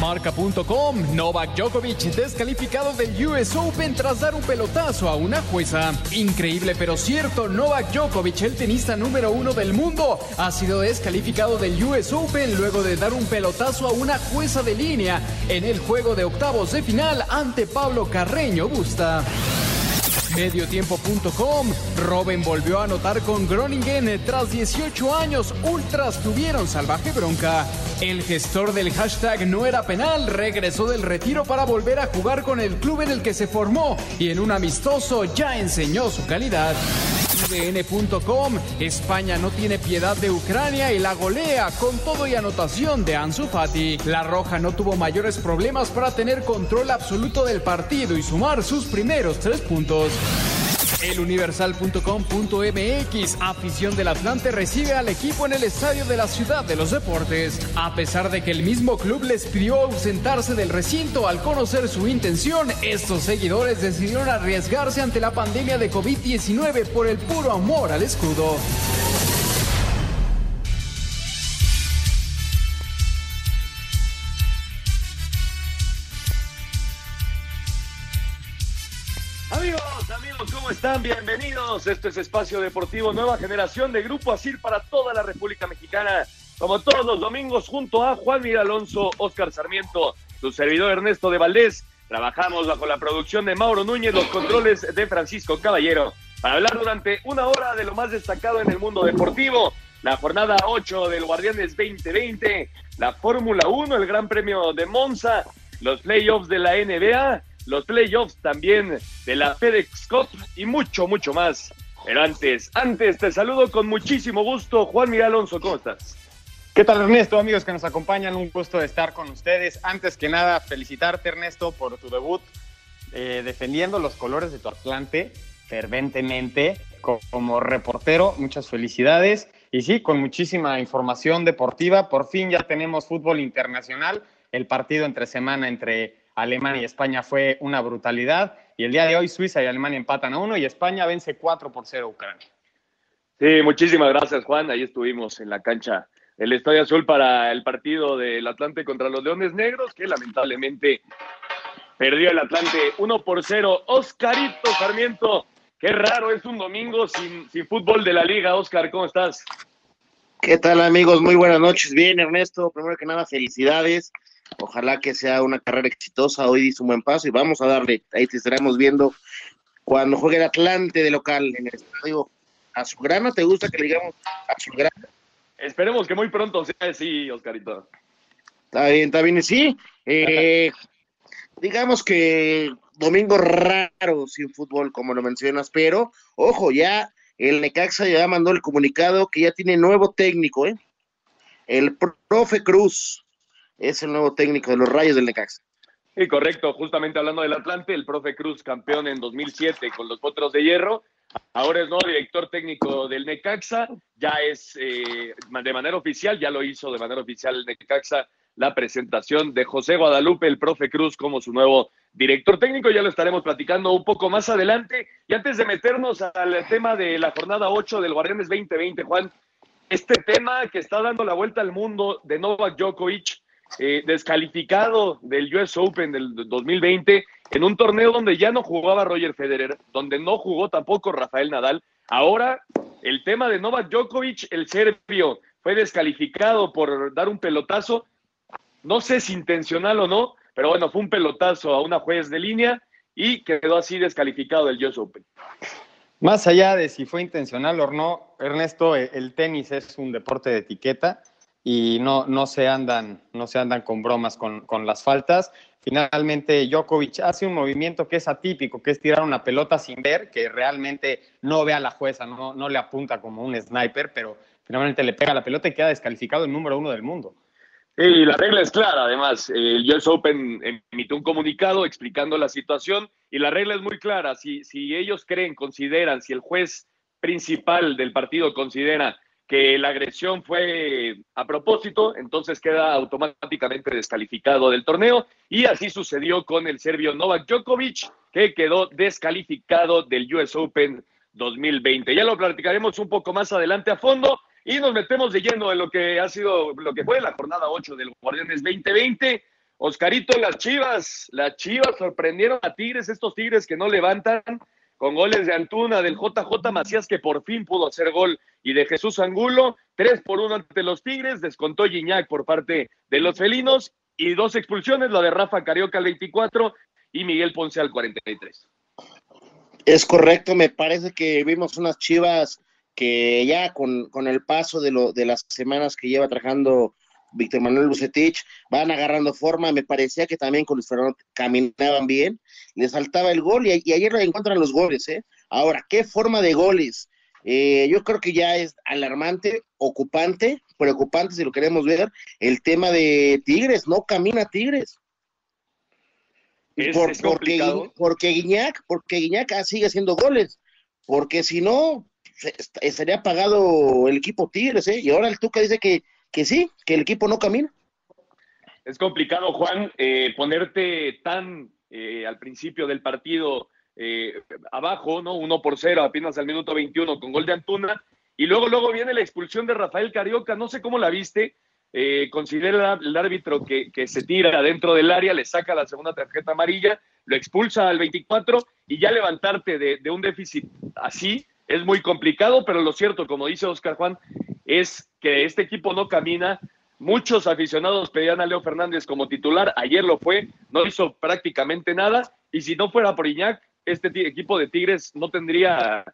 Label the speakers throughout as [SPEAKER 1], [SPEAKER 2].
[SPEAKER 1] Marca.com, Novak Djokovic descalificado del US Open tras dar un pelotazo a una jueza. Increíble pero cierto, Novak Djokovic, el tenista número uno del mundo, ha sido descalificado del US Open luego de dar un pelotazo a una jueza de línea en el juego de octavos de final ante Pablo Carreño Busta. Mediotiempo.com. Robin volvió a anotar con Groningen. Tras 18 años, Ultras tuvieron salvaje bronca. El gestor del hashtag no era penal regresó del retiro para volver a jugar con el club en el que se formó y en un amistoso ya enseñó su calidad. IDN.com. España no tiene piedad de Ucrania y la golea con todo y anotación de Ansu Fati. La Roja no tuvo mayores problemas para tener control absoluto del partido y sumar sus primeros tres puntos. Eluniversal.com.mx Afición del Atlante recibe al equipo en el estadio de la Ciudad de los Deportes. A pesar de que el mismo club les pidió ausentarse del recinto al conocer su intención, estos seguidores decidieron arriesgarse ante la pandemia de COVID-19 por el puro amor al escudo.
[SPEAKER 2] Amigos, ¿cómo están? Bienvenidos. Esto es Espacio Deportivo Nueva Generación de Grupo Asir para toda la República Mexicana. Como todos los domingos, junto a Juan Miguel Alonso, Oscar Sarmiento, su servidor Ernesto de Valdés. Trabajamos bajo la producción de Mauro Núñez, los controles de Francisco Caballero, para hablar durante una hora de lo más destacado en el mundo deportivo. La jornada 8 del Guardianes 2020, la Fórmula 1, el Gran Premio de Monza, los playoffs de la NBA los playoffs también de la FedEx Cup y mucho, mucho más. Pero antes, antes te saludo con muchísimo gusto, Juan Miguel Alonso, ¿cómo estás?
[SPEAKER 3] ¿Qué tal Ernesto, amigos que nos acompañan? Un gusto de estar con ustedes. Antes que nada, felicitarte Ernesto por tu debut eh, defendiendo los colores de tu Atlante ferventemente como reportero. Muchas felicidades. Y sí, con muchísima información deportiva. Por fin ya tenemos fútbol internacional. El partido entre semana entre Alemania y España fue una brutalidad. Y el día de hoy Suiza y Alemania empatan a uno y España vence 4 por 0 a Ucrania.
[SPEAKER 2] Sí, muchísimas gracias Juan. Ahí estuvimos en la cancha el Estadio Azul para el partido del Atlante contra los Leones Negros, que lamentablemente perdió el Atlante 1 por 0. Oscarito Sarmiento, qué raro, es un domingo sin, sin fútbol de la liga. Oscar, ¿cómo estás?
[SPEAKER 4] ¿Qué tal amigos? Muy buenas noches. Bien, Ernesto. Primero que nada, felicidades. Ojalá que sea una carrera exitosa. Hoy dice un buen paso y vamos a darle. Ahí te estaremos viendo cuando juegue el Atlante de local en el estadio Azulgrana. ¿Te gusta que le digamos Azulgrana?
[SPEAKER 2] Esperemos que muy pronto sea así, Oscarito.
[SPEAKER 4] Está bien, está bien. Sí, eh, digamos que domingo raro sin fútbol, como lo mencionas, pero ojo, ya el Necaxa ya mandó el comunicado que ya tiene nuevo técnico, ¿eh? El profe Cruz es el nuevo técnico de los Rayos del Necaxa.
[SPEAKER 2] Sí, correcto. Justamente hablando del Atlante, el profe Cruz, campeón en 2007 con los Potros de Hierro, ahora es nuevo director técnico del Necaxa, ya es eh, de manera oficial, ya lo hizo de manera oficial el Necaxa, la presentación de José Guadalupe, el profe Cruz, como su nuevo director técnico. Ya lo estaremos platicando un poco más adelante. Y antes de meternos al tema de la jornada 8 del Guardianes 2020, Juan, este tema que está dando la vuelta al mundo de Novak Djokovic, eh, descalificado del US Open del 2020 en un torneo donde ya no jugaba Roger Federer, donde no jugó tampoco Rafael Nadal. Ahora, el tema de Novak Djokovic, el serbio, fue descalificado por dar un pelotazo, no sé si intencional o no, pero bueno, fue un pelotazo a una juez de línea y quedó así descalificado del US Open.
[SPEAKER 3] Más allá de si fue intencional o no, Ernesto, el tenis es un deporte de etiqueta y no, no, se, andan, no se andan con bromas con, con, las faltas. Finalmente, Djokovic hace un movimiento que es atípico, que es tirar una pelota sin ver, que realmente no ve a la jueza, no, no le apunta como un sniper, pero finalmente le pega la pelota y queda descalificado el número uno del mundo.
[SPEAKER 2] Y la regla es clara, además. El US Open emitió un comunicado explicando la situación y la regla es muy clara. Si, si ellos creen, consideran, si el juez principal del partido considera que la agresión fue a propósito, entonces queda automáticamente descalificado del torneo y así sucedió con el serbio Novak Djokovic, que quedó descalificado del US Open 2020. Ya lo platicaremos un poco más adelante a fondo y nos metemos de lleno en lo que ha sido, lo que fue la jornada 8 del Guardianes 2020. Oscarito, las Chivas, las Chivas sorprendieron a Tigres, estos Tigres que no levantan, con goles de Antuna, del JJ Macías, que por fin pudo hacer gol, y de Jesús Angulo, tres por uno ante los Tigres, descontó Gignac por parte de los felinos, y dos expulsiones, la de Rafa Carioca al 24 y Miguel Ponce al 43.
[SPEAKER 4] Es correcto, me parece que vimos unas chivas que ya con, con el paso de, lo, de las semanas que lleva trabajando Víctor Manuel Bucetich, van agarrando forma, me parecía que también con Luis Fernando caminaban bien, les faltaba el gol y, ayer lo encuentran los goles, ¿eh? Ahora, ¿qué forma de goles? Eh, yo creo que ya es alarmante, ocupante, preocupante si lo queremos ver, el tema de Tigres, no camina Tigres. Es, porque, porque Guiñac, porque Guiñac sigue haciendo goles, porque si no, estaría pagado el equipo Tigres, ¿eh? Y ahora el Tuca dice que que sí, que el equipo no camina.
[SPEAKER 2] Es complicado, Juan, eh, ponerte tan eh, al principio del partido eh, abajo, ¿no? Uno por cero, apenas al minuto 21 con gol de Antuna. Y luego, luego viene la expulsión de Rafael Carioca. No sé cómo la viste. considera el árbitro que, se tira dentro del área, le saca la segunda tarjeta amarilla, lo expulsa al 24 y ya levantarte de un déficit así es muy complicado, pero lo cierto, como dice Oscar Juan, es que este equipo no camina. Muchos aficionados pedían a Leo Fernández como titular, ayer lo fue, no hizo prácticamente nada, y si no fuera por Iñak, este equipo de Tigres no tendría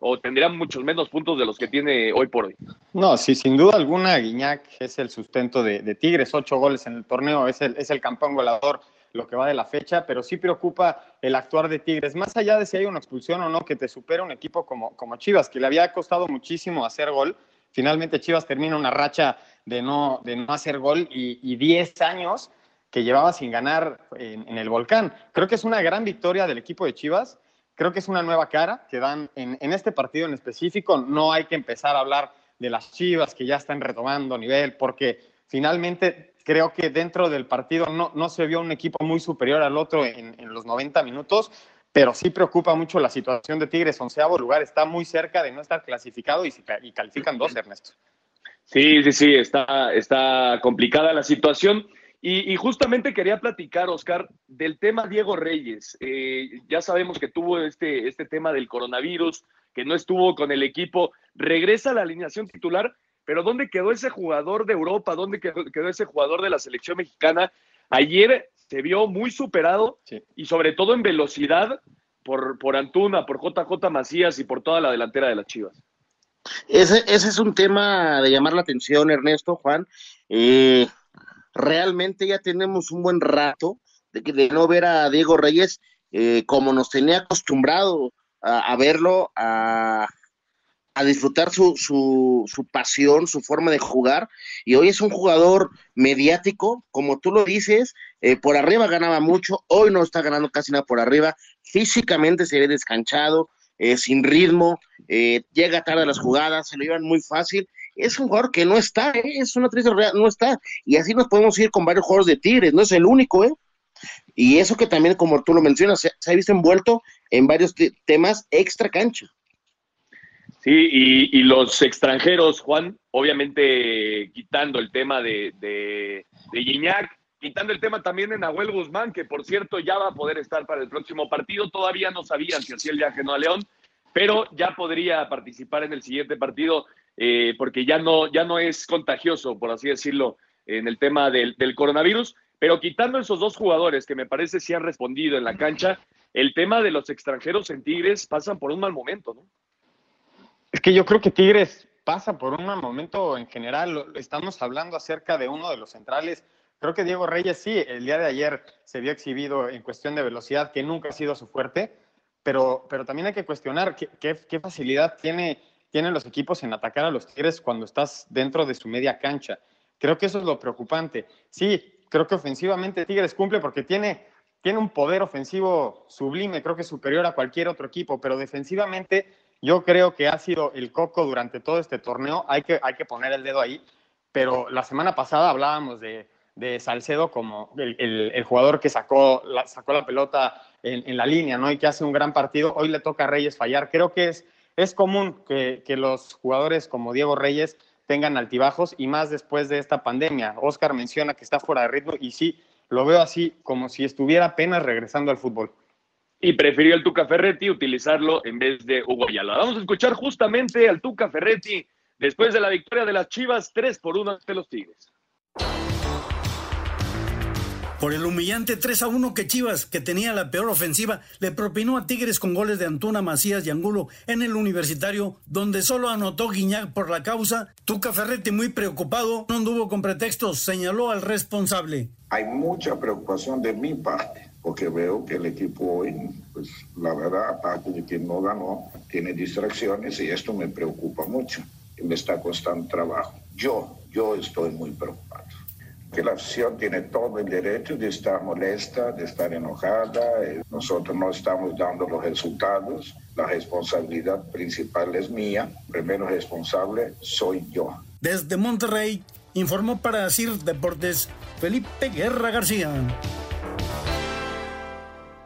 [SPEAKER 2] o tendría muchos menos puntos de los que tiene hoy por hoy.
[SPEAKER 3] No, sí, sin duda alguna, Guiñac es el sustento de, Tigres, ocho goles en el torneo, es el, es el campeón goleador lo que va de la fecha, pero sí preocupa el actuar de Tigres, más allá de si hay una expulsión o no, que te supera un equipo como, como Chivas, que le había costado muchísimo hacer gol. Finalmente Chivas termina una racha de no, de no hacer gol y 10 años que llevaba sin ganar en, el volcán. Creo que es una gran victoria del equipo de Chivas. Creo que es una nueva cara que dan en, en este partido en específico. No hay que empezar a hablar de las Chivas que ya están retomando nivel, porque finalmente creo que dentro del partido no, no se vio un equipo muy superior al otro en, los 90 minutos, pero sí preocupa mucho la situación de Tigres. Onceavo lugar está muy cerca de no estar clasificado y, y califican dos, Ernesto.
[SPEAKER 2] Sí, sí, sí, está, está complicada la situación. Y, justamente quería platicar, Oscar, del tema Diego Reyes. Eh, ya sabemos que tuvo este, este tema del coronavirus, que no estuvo con el equipo. Regresa a la alineación titular, pero ¿dónde quedó ese jugador de Europa? ¿Dónde quedó, ese jugador de la selección mexicana? Ayer se vio muy superado y sobre todo en velocidad por, por Antuna, por JJ Macías y por toda la delantera de las Chivas.
[SPEAKER 4] Ese, ese es un tema de llamar la atención, Ernesto, Juan. Eh, realmente ya tenemos un buen rato de, de no ver a Diego Reyes eh, como nos tenía acostumbrado a verlo, a, a disfrutar su, su, su, pasión, su forma de jugar. Y hoy es un jugador mediático, como tú lo dices, eh, por arriba ganaba mucho, hoy no está ganando casi nada por arriba, físicamente se ve descanchado, eh, sin ritmo, eh, llega tarde a las jugadas, se lo llevan muy fácil. Es un jugador que no está, es una triste realidad, no está. Y así nos podemos ir con varios jugadores de Tigres, no es el único, ¿eh? Y eso que también, como tú lo mencionas, se, ha visto envuelto en varios temas extra cancha.
[SPEAKER 2] Sí, y, los extranjeros, Juan, obviamente quitando el tema de, de, Guiñac, quitando el tema también de Nahuel Guzmán, que por cierto ya va a poder estar para el próximo partido. Todavía no sabían si hacía el viaje no a León, pero ya podría participar en el siguiente partido eh, porque ya no, ya no es contagioso, por así decirlo, en el tema del, del coronavirus. Pero quitando esos dos jugadores que me parece sí han respondido en la cancha, el tema de los extranjeros en Tigres pasan por un mal momento, ¿no?
[SPEAKER 3] Es que yo creo que Tigres pasa por un momento en general. Estamos hablando acerca de uno de los centrales. Creo que Diego Reyes sí, el día de ayer se vio exhibido en cuestión de velocidad, que nunca ha sido su fuerte, pero, pero también hay que cuestionar qué, qué, facilidad tiene, tienen los equipos en atacar a los Tigres cuando estás dentro de su media cancha. Creo que eso es lo preocupante. Sí, creo que ofensivamente Tigres cumple porque tiene, tiene un poder ofensivo sublime, creo que superior a cualquier otro equipo, pero defensivamente Yo creo que ha sido el coco durante todo este torneo. Hay que, hay que poner el dedo ahí. Pero la semana pasada hablábamos de, de Salcedo como el, el, jugador que sacó la, sacó la pelota en, en, la línea, ¿no? Y que hace un gran partido. Hoy le toca a Reyes fallar. Creo que es, es común que, que los jugadores como Diego Reyes tengan altibajos y más después de esta pandemia. Oscar menciona que está fuera de ritmo y sí, lo veo así, como si estuviera apenas regresando al fútbol.
[SPEAKER 2] Y prefirió el Tuca Ferretti utilizarlo en vez de Hugo Ayala. Vamos a escuchar justamente al Tuca Ferretti después de la victoria de las Chivas 3 por 1 ante los Tigres
[SPEAKER 5] por el humillante 3 a 1 que Chivas, que tenía la peor ofensiva, le propinó a Tigres con goles de Antuna, Macías y Angulo en el universitario, donde solo anotó Guiñac por la causa. Tuca Ferretti, muy preocupado, no anduvo con pretextos, señaló al responsable.
[SPEAKER 6] Hay mucha preocupación de mi parte, porque veo que el equipo hoy, pues la verdad, aparte de que no ganó, tiene distracciones y esto me preocupa mucho y me está costando trabajo. Yo, yo estoy muy preocupado que la afición tiene todo el derecho de estar molesta, de estar enojada. Eh, nosotros no estamos dando los resultados. La responsabilidad principal es mía. Primero responsable soy yo.
[SPEAKER 5] Desde Monterrey, informó para CIR Deportes Felipe Guerra García.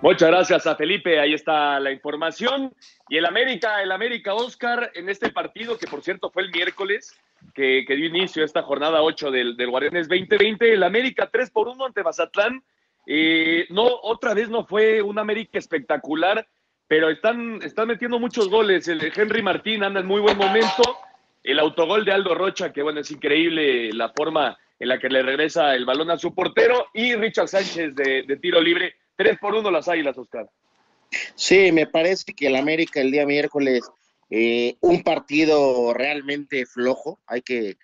[SPEAKER 2] Muchas gracias a Felipe, ahí está la información. Y el América, el América Oscar, en este partido, que por cierto fue el miércoles, que, dio inicio a esta jornada 8 del, del Guardianes 2020. El América 3 por 1 ante Mazatlán. Eh, no, otra vez no fue un América espectacular, pero están, están metiendo muchos goles. El Henry Martín anda en muy buen momento. El autogol de Aldo Rocha, que bueno, es increíble la forma en la que le regresa el balón a su portero. Y Richard Sánchez de tiro libre. 3 por 1 las Águilas, Oscar.
[SPEAKER 4] Sí, me parece que el América el día miércoles eh, un partido realmente flojo, hay que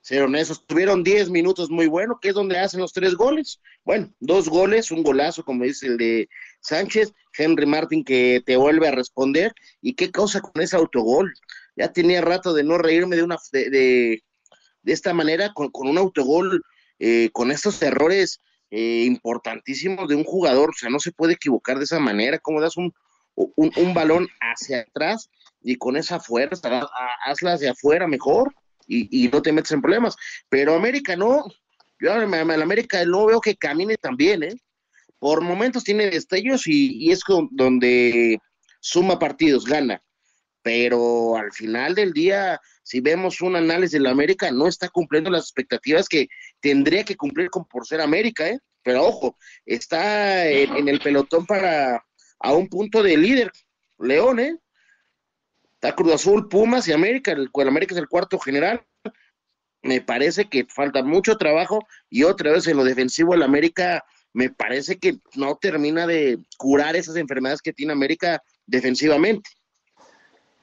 [SPEAKER 4] ser honestos. Tuvieron 10 minutos muy buenos, que es donde hacen los tres goles. Bueno, dos goles, un golazo, como dice el de Sánchez, Henry Martin que te vuelve a responder. ¿Y qué cosa con ese autogol? Ya tenía rato de no reírme de una de, de, esta manera, con, con un autogol, eh, con estos errores eh, importantísimos de un jugador. O sea, no se puede equivocar de esa manera. ¿Cómo das un, un, balón hacia atrás? y con esa fuerza, hazlas de afuera mejor y, no te metes en problemas. Pero América no, yo a América no veo que camine tan bien, ¿eh? Por momentos tiene destellos y, es donde suma partidos, gana. Pero al final del día, si vemos un análisis de la América, no está cumpliendo las expectativas que tendría que cumplir con, por ser América, ¿eh? Pero ojo, está en, en el pelotón para a un punto de líder, León, ¿eh? Está Cruz Azul, Pumas y América. El, América es el cuarto general. Me parece que falta mucho trabajo y otra vez en lo defensivo el América me parece que no termina de curar esas enfermedades que tiene América defensivamente.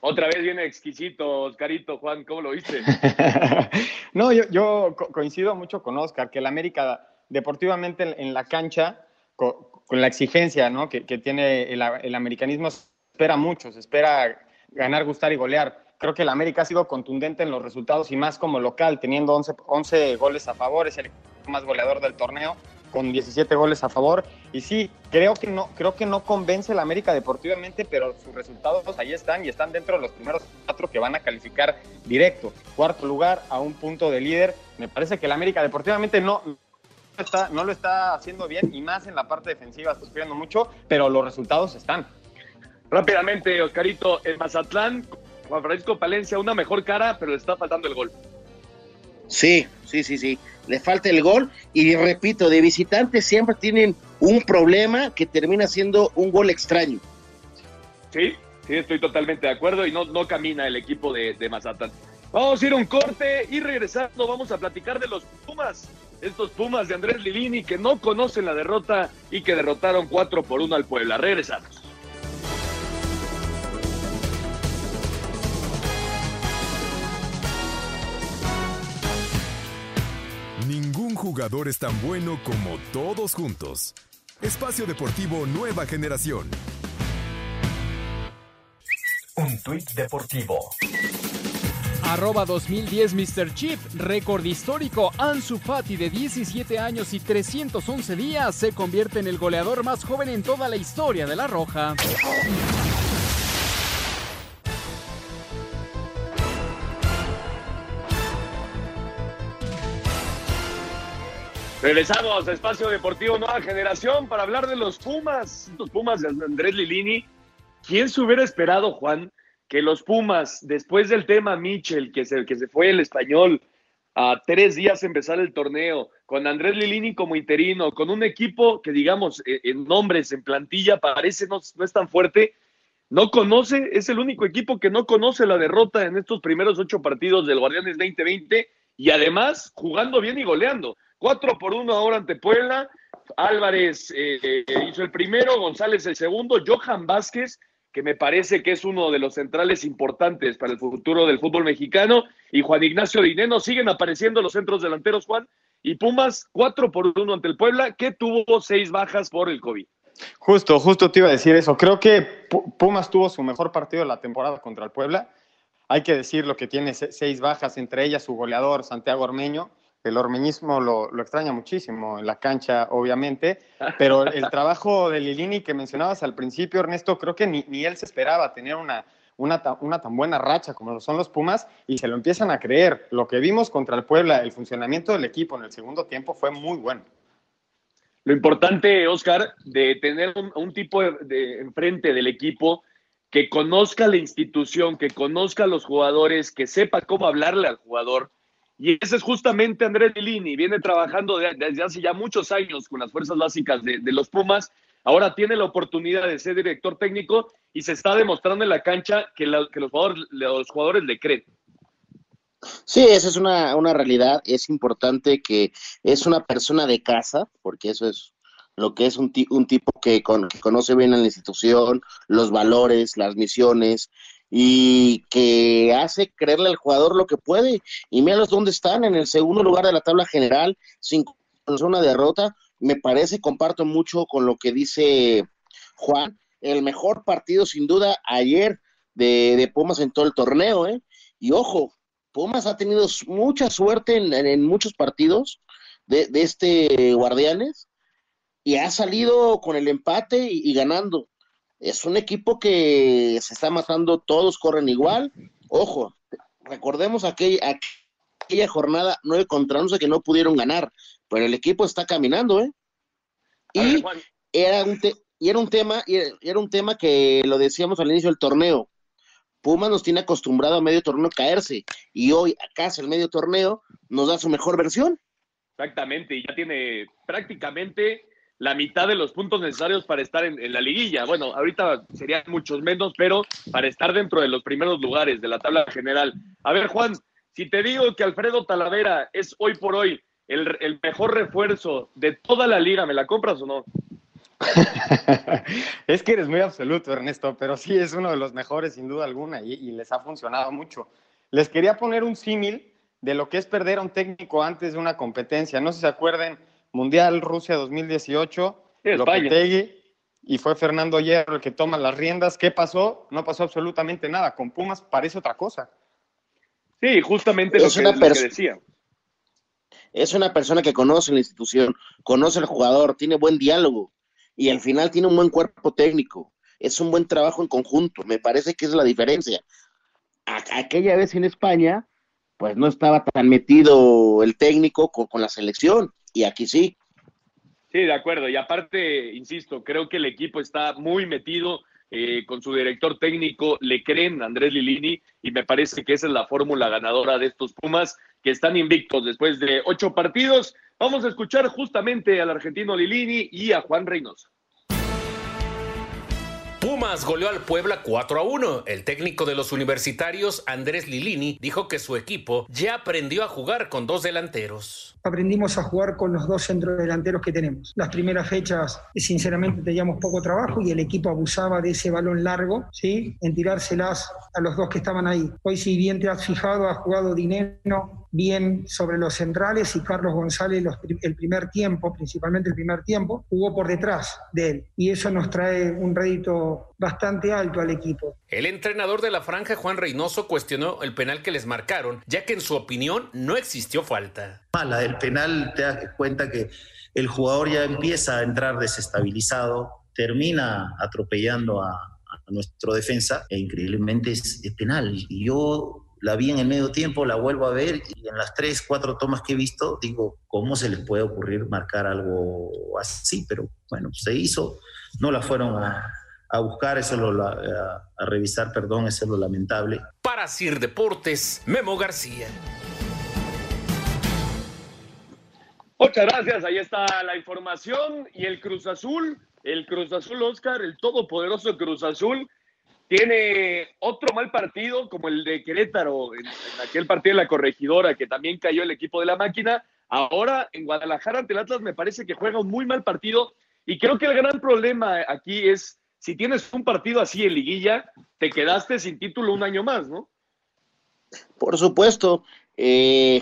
[SPEAKER 2] Otra vez viene exquisito, Oscarito, Juan, ¿cómo lo viste?
[SPEAKER 3] no, yo, yo, coincido mucho con Oscar, que el América deportivamente en, la cancha, con, la exigencia ¿no? que, tiene el, el, americanismo, espera mucho, se espera ganar, gustar y golear. Creo que el América ha sido contundente en los resultados y más como local, teniendo 11, 11 goles a favor, es el más goleador del torneo con 17 goles a favor. Y sí, creo que no, creo que no convence el América deportivamente, pero sus resultados ahí están y están dentro de los primeros cuatro que van a calificar directo. Cuarto lugar a un punto de líder. Me parece que el América deportivamente no, está, no lo está haciendo bien y más en la parte defensiva está sufriendo mucho, pero los resultados están.
[SPEAKER 2] Rápidamente, Oscarito, en Mazatlán, Juan Francisco Palencia, una mejor cara, pero le está faltando el gol.
[SPEAKER 4] Sí, sí, sí, sí. Le falta el gol. Y repito, de visitantes siempre tienen un problema que termina siendo un gol extraño.
[SPEAKER 2] Sí, sí, estoy totalmente de acuerdo y no, no camina el equipo de, de Mazatlán. Vamos a ir un corte y regresando vamos a platicar de los Pumas. Estos Pumas de Andrés Livini que no conocen la derrota y que derrotaron 4 por 1 al Puebla. Regresamos.
[SPEAKER 7] Jugador es tan bueno como todos juntos. Espacio Deportivo Nueva Generación.
[SPEAKER 8] Un tuit deportivo.
[SPEAKER 1] Arroba 2010 Mr. Chip, récord histórico. Ansu Fati de 17 años y 311 días se convierte en el goleador más joven en toda la historia de la Roja.
[SPEAKER 2] Regresamos a Espacio Deportivo Nueva Generación para hablar de los Pumas, los Pumas de Andrés Lilini. ¿Quién se hubiera esperado, Juan, que los Pumas, después del tema Mitchell, que se, que se fue el español a tres días empezar el torneo, con Andrés Lilini como interino, con un equipo que, digamos, eh, en nombres, en plantilla, parece no, no es tan fuerte, no conoce, es el único equipo que no conoce la derrota en estos primeros ocho partidos del Guardianes 2020 y además jugando bien y goleando. 4 por 1 ahora ante Puebla. Álvarez eh, hizo el primero, González el segundo, Johan Vázquez, que me parece que es uno de los centrales importantes para el futuro del fútbol mexicano, y Juan Ignacio Dineno. Siguen apareciendo los centros delanteros, Juan. Y Pumas 4 por 1 ante el Puebla, que tuvo seis bajas por el COVID.
[SPEAKER 3] Justo, justo te iba a decir eso. Creo que Pumas tuvo su mejor partido de la temporada contra el Puebla. Hay que decir lo que tiene seis bajas, entre ellas su goleador Santiago Ormeño el ormeñismo lo, extraña muchísimo en la cancha, obviamente, pero el trabajo de Lilini que mencionabas al principio, Ernesto, creo que ni, él se esperaba tener una, una, una, tan buena racha como lo son los Pumas y se lo empiezan a creer. Lo que vimos contra el Puebla, el funcionamiento del equipo en el segundo tiempo fue muy bueno.
[SPEAKER 2] Lo importante, Oscar, de tener un, tipo de, enfrente del equipo que conozca la institución, que conozca a los jugadores, que sepa cómo hablarle al jugador, y ese es justamente Andrés Lilini, viene trabajando desde hace ya muchos años con las fuerzas básicas de, los Pumas, ahora tiene la oportunidad de ser director técnico y se está demostrando en la cancha que, los, jugadores, los jugadores le creen.
[SPEAKER 4] Sí, esa es una, una realidad, es importante que es una persona de casa, porque eso es lo que es un, un tipo que, que conoce bien a la institución, los valores, las misiones, y que hace creerle al jugador lo que puede. Y míralos dónde están, en el segundo lugar de la tabla general, sin una derrota. Me parece, comparto mucho con lo que dice Juan, el mejor partido sin duda ayer de, Pumas en todo el torneo. ¿eh? Y ojo, Pumas ha tenido mucha suerte en, muchos partidos de, este Guardianes y ha salido con el empate y ganando es un equipo que se está matando, todos corren igual. Ojo, recordemos aquella, aquella jornada 9 contra 11 que no pudieron ganar, pero el equipo está caminando, ¿eh? Y era un, y era un tema, y era un tema que lo decíamos al inicio del torneo. Pumas nos tiene acostumbrado a medio torneo caerse y hoy acá el medio torneo nos da su mejor versión.
[SPEAKER 2] Exactamente, y ya tiene prácticamente la mitad de los puntos necesarios para estar en, la liguilla. Bueno, ahorita serían muchos menos, pero para estar dentro de los primeros lugares de la tabla general. A ver, Juan, si te digo que Alfredo Talavera es hoy por hoy el, mejor refuerzo de toda la liga, ¿me la compras o no?
[SPEAKER 3] es que eres muy absoluto, Ernesto, pero sí es uno de los mejores, sin duda alguna, y, les ha funcionado mucho. Les quería poner un símil de lo que es perder a un técnico antes de una competencia. No sé si se acuerden Mundial Rusia 2018, Lopetegui, y fue Fernando Hierro el que toma las riendas. ¿Qué pasó? No pasó absolutamente nada. Con Pumas parece otra cosa.
[SPEAKER 2] Sí, justamente lo, que, decía.
[SPEAKER 4] Es una persona que conoce la institución, conoce al jugador, tiene buen diálogo y al final tiene un buen cuerpo técnico. Es un buen trabajo en conjunto. Me parece que es la diferencia. aquella vez en España, pues no estaba tan metido el técnico con la selección y aquí sí.
[SPEAKER 2] Sí, de acuerdo. Y aparte, insisto, creo que el equipo está muy metido eh, con su director técnico, le creen a Andrés Lilini y me parece que esa es la fórmula ganadora de estos Pumas que están invictos después de ocho partidos. Vamos a escuchar justamente al argentino Lilini y a Juan Reynoso.
[SPEAKER 9] Pumas goleó al Puebla 4 a 1. El técnico de los universitarios, Andrés Lilini, dijo que su equipo ya aprendió a jugar con dos delanteros.
[SPEAKER 10] Aprendimos a jugar con los dos centrodelanteros que tenemos. Las primeras fechas, sinceramente, teníamos poco trabajo y el equipo abusaba de ese balón largo, ¿sí? En tirárselas a los dos que estaban ahí. Hoy, si bien te has fijado, ha jugado Dinero bien sobre los centrales y Carlos González el primer tiempo, principalmente el primer tiempo, jugó por detrás de él. Y eso nos trae un rédito bastante alto al equipo.
[SPEAKER 9] El entrenador de la franja, Juan Reynoso, cuestionó el penal que les marcaron, ya que en su opinión no existió falta.
[SPEAKER 11] Mala, penal te das cuenta que el jugador ya empieza a entrar desestabilizado, termina atropellando a, nuestro defensa e increíblemente es, es penal. Y yo la vi en el medio tiempo, la vuelvo a ver y en las tres, cuatro tomas que he visto, digo, ¿cómo se les puede ocurrir marcar algo así? Pero bueno, se hizo, no la fueron a, a buscar, eso lo, a, a, revisar, perdón, eso es lo lamentable.
[SPEAKER 9] Para Sir Deportes, Memo García.
[SPEAKER 2] Muchas gracias, ahí está la información y el Cruz Azul, el Cruz Azul Oscar, el todopoderoso Cruz Azul, tiene otro mal partido como el de Querétaro, en, aquel partido de la corregidora que también cayó el equipo de la máquina. Ahora en Guadalajara ante el Atlas me parece que juega un muy mal partido y creo que el gran problema aquí es si tienes un partido así en liguilla, te quedaste sin título un año más, ¿no?
[SPEAKER 4] Por supuesto. Eh,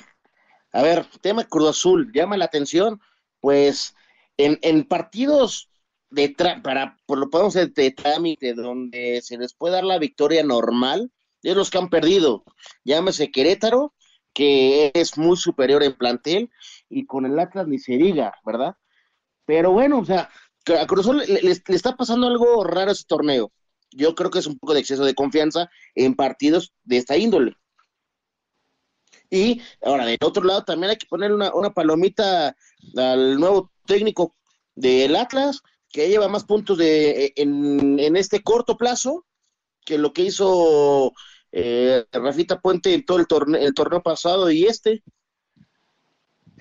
[SPEAKER 4] a ver, tema Cruz Azul, llama la atención, pues en, en partidos de para, por lo podemos decir, de trámite, donde se les puede dar la victoria normal, es los que han perdido. Llámese Querétaro, que es muy superior en plantel, y con el Atlas ni se diga, ¿verdad? Pero bueno, o sea, a Cruz Azul le, le, está pasando algo raro ese torneo. Yo creo que es un poco de exceso de confianza en partidos de esta índole. Y ahora, del otro lado, también hay que poner una, una palomita al nuevo técnico del Atlas, que lleva más puntos de, en, en este corto plazo que lo que hizo eh, Rafita Puente en todo el torneo, el torneo pasado y este.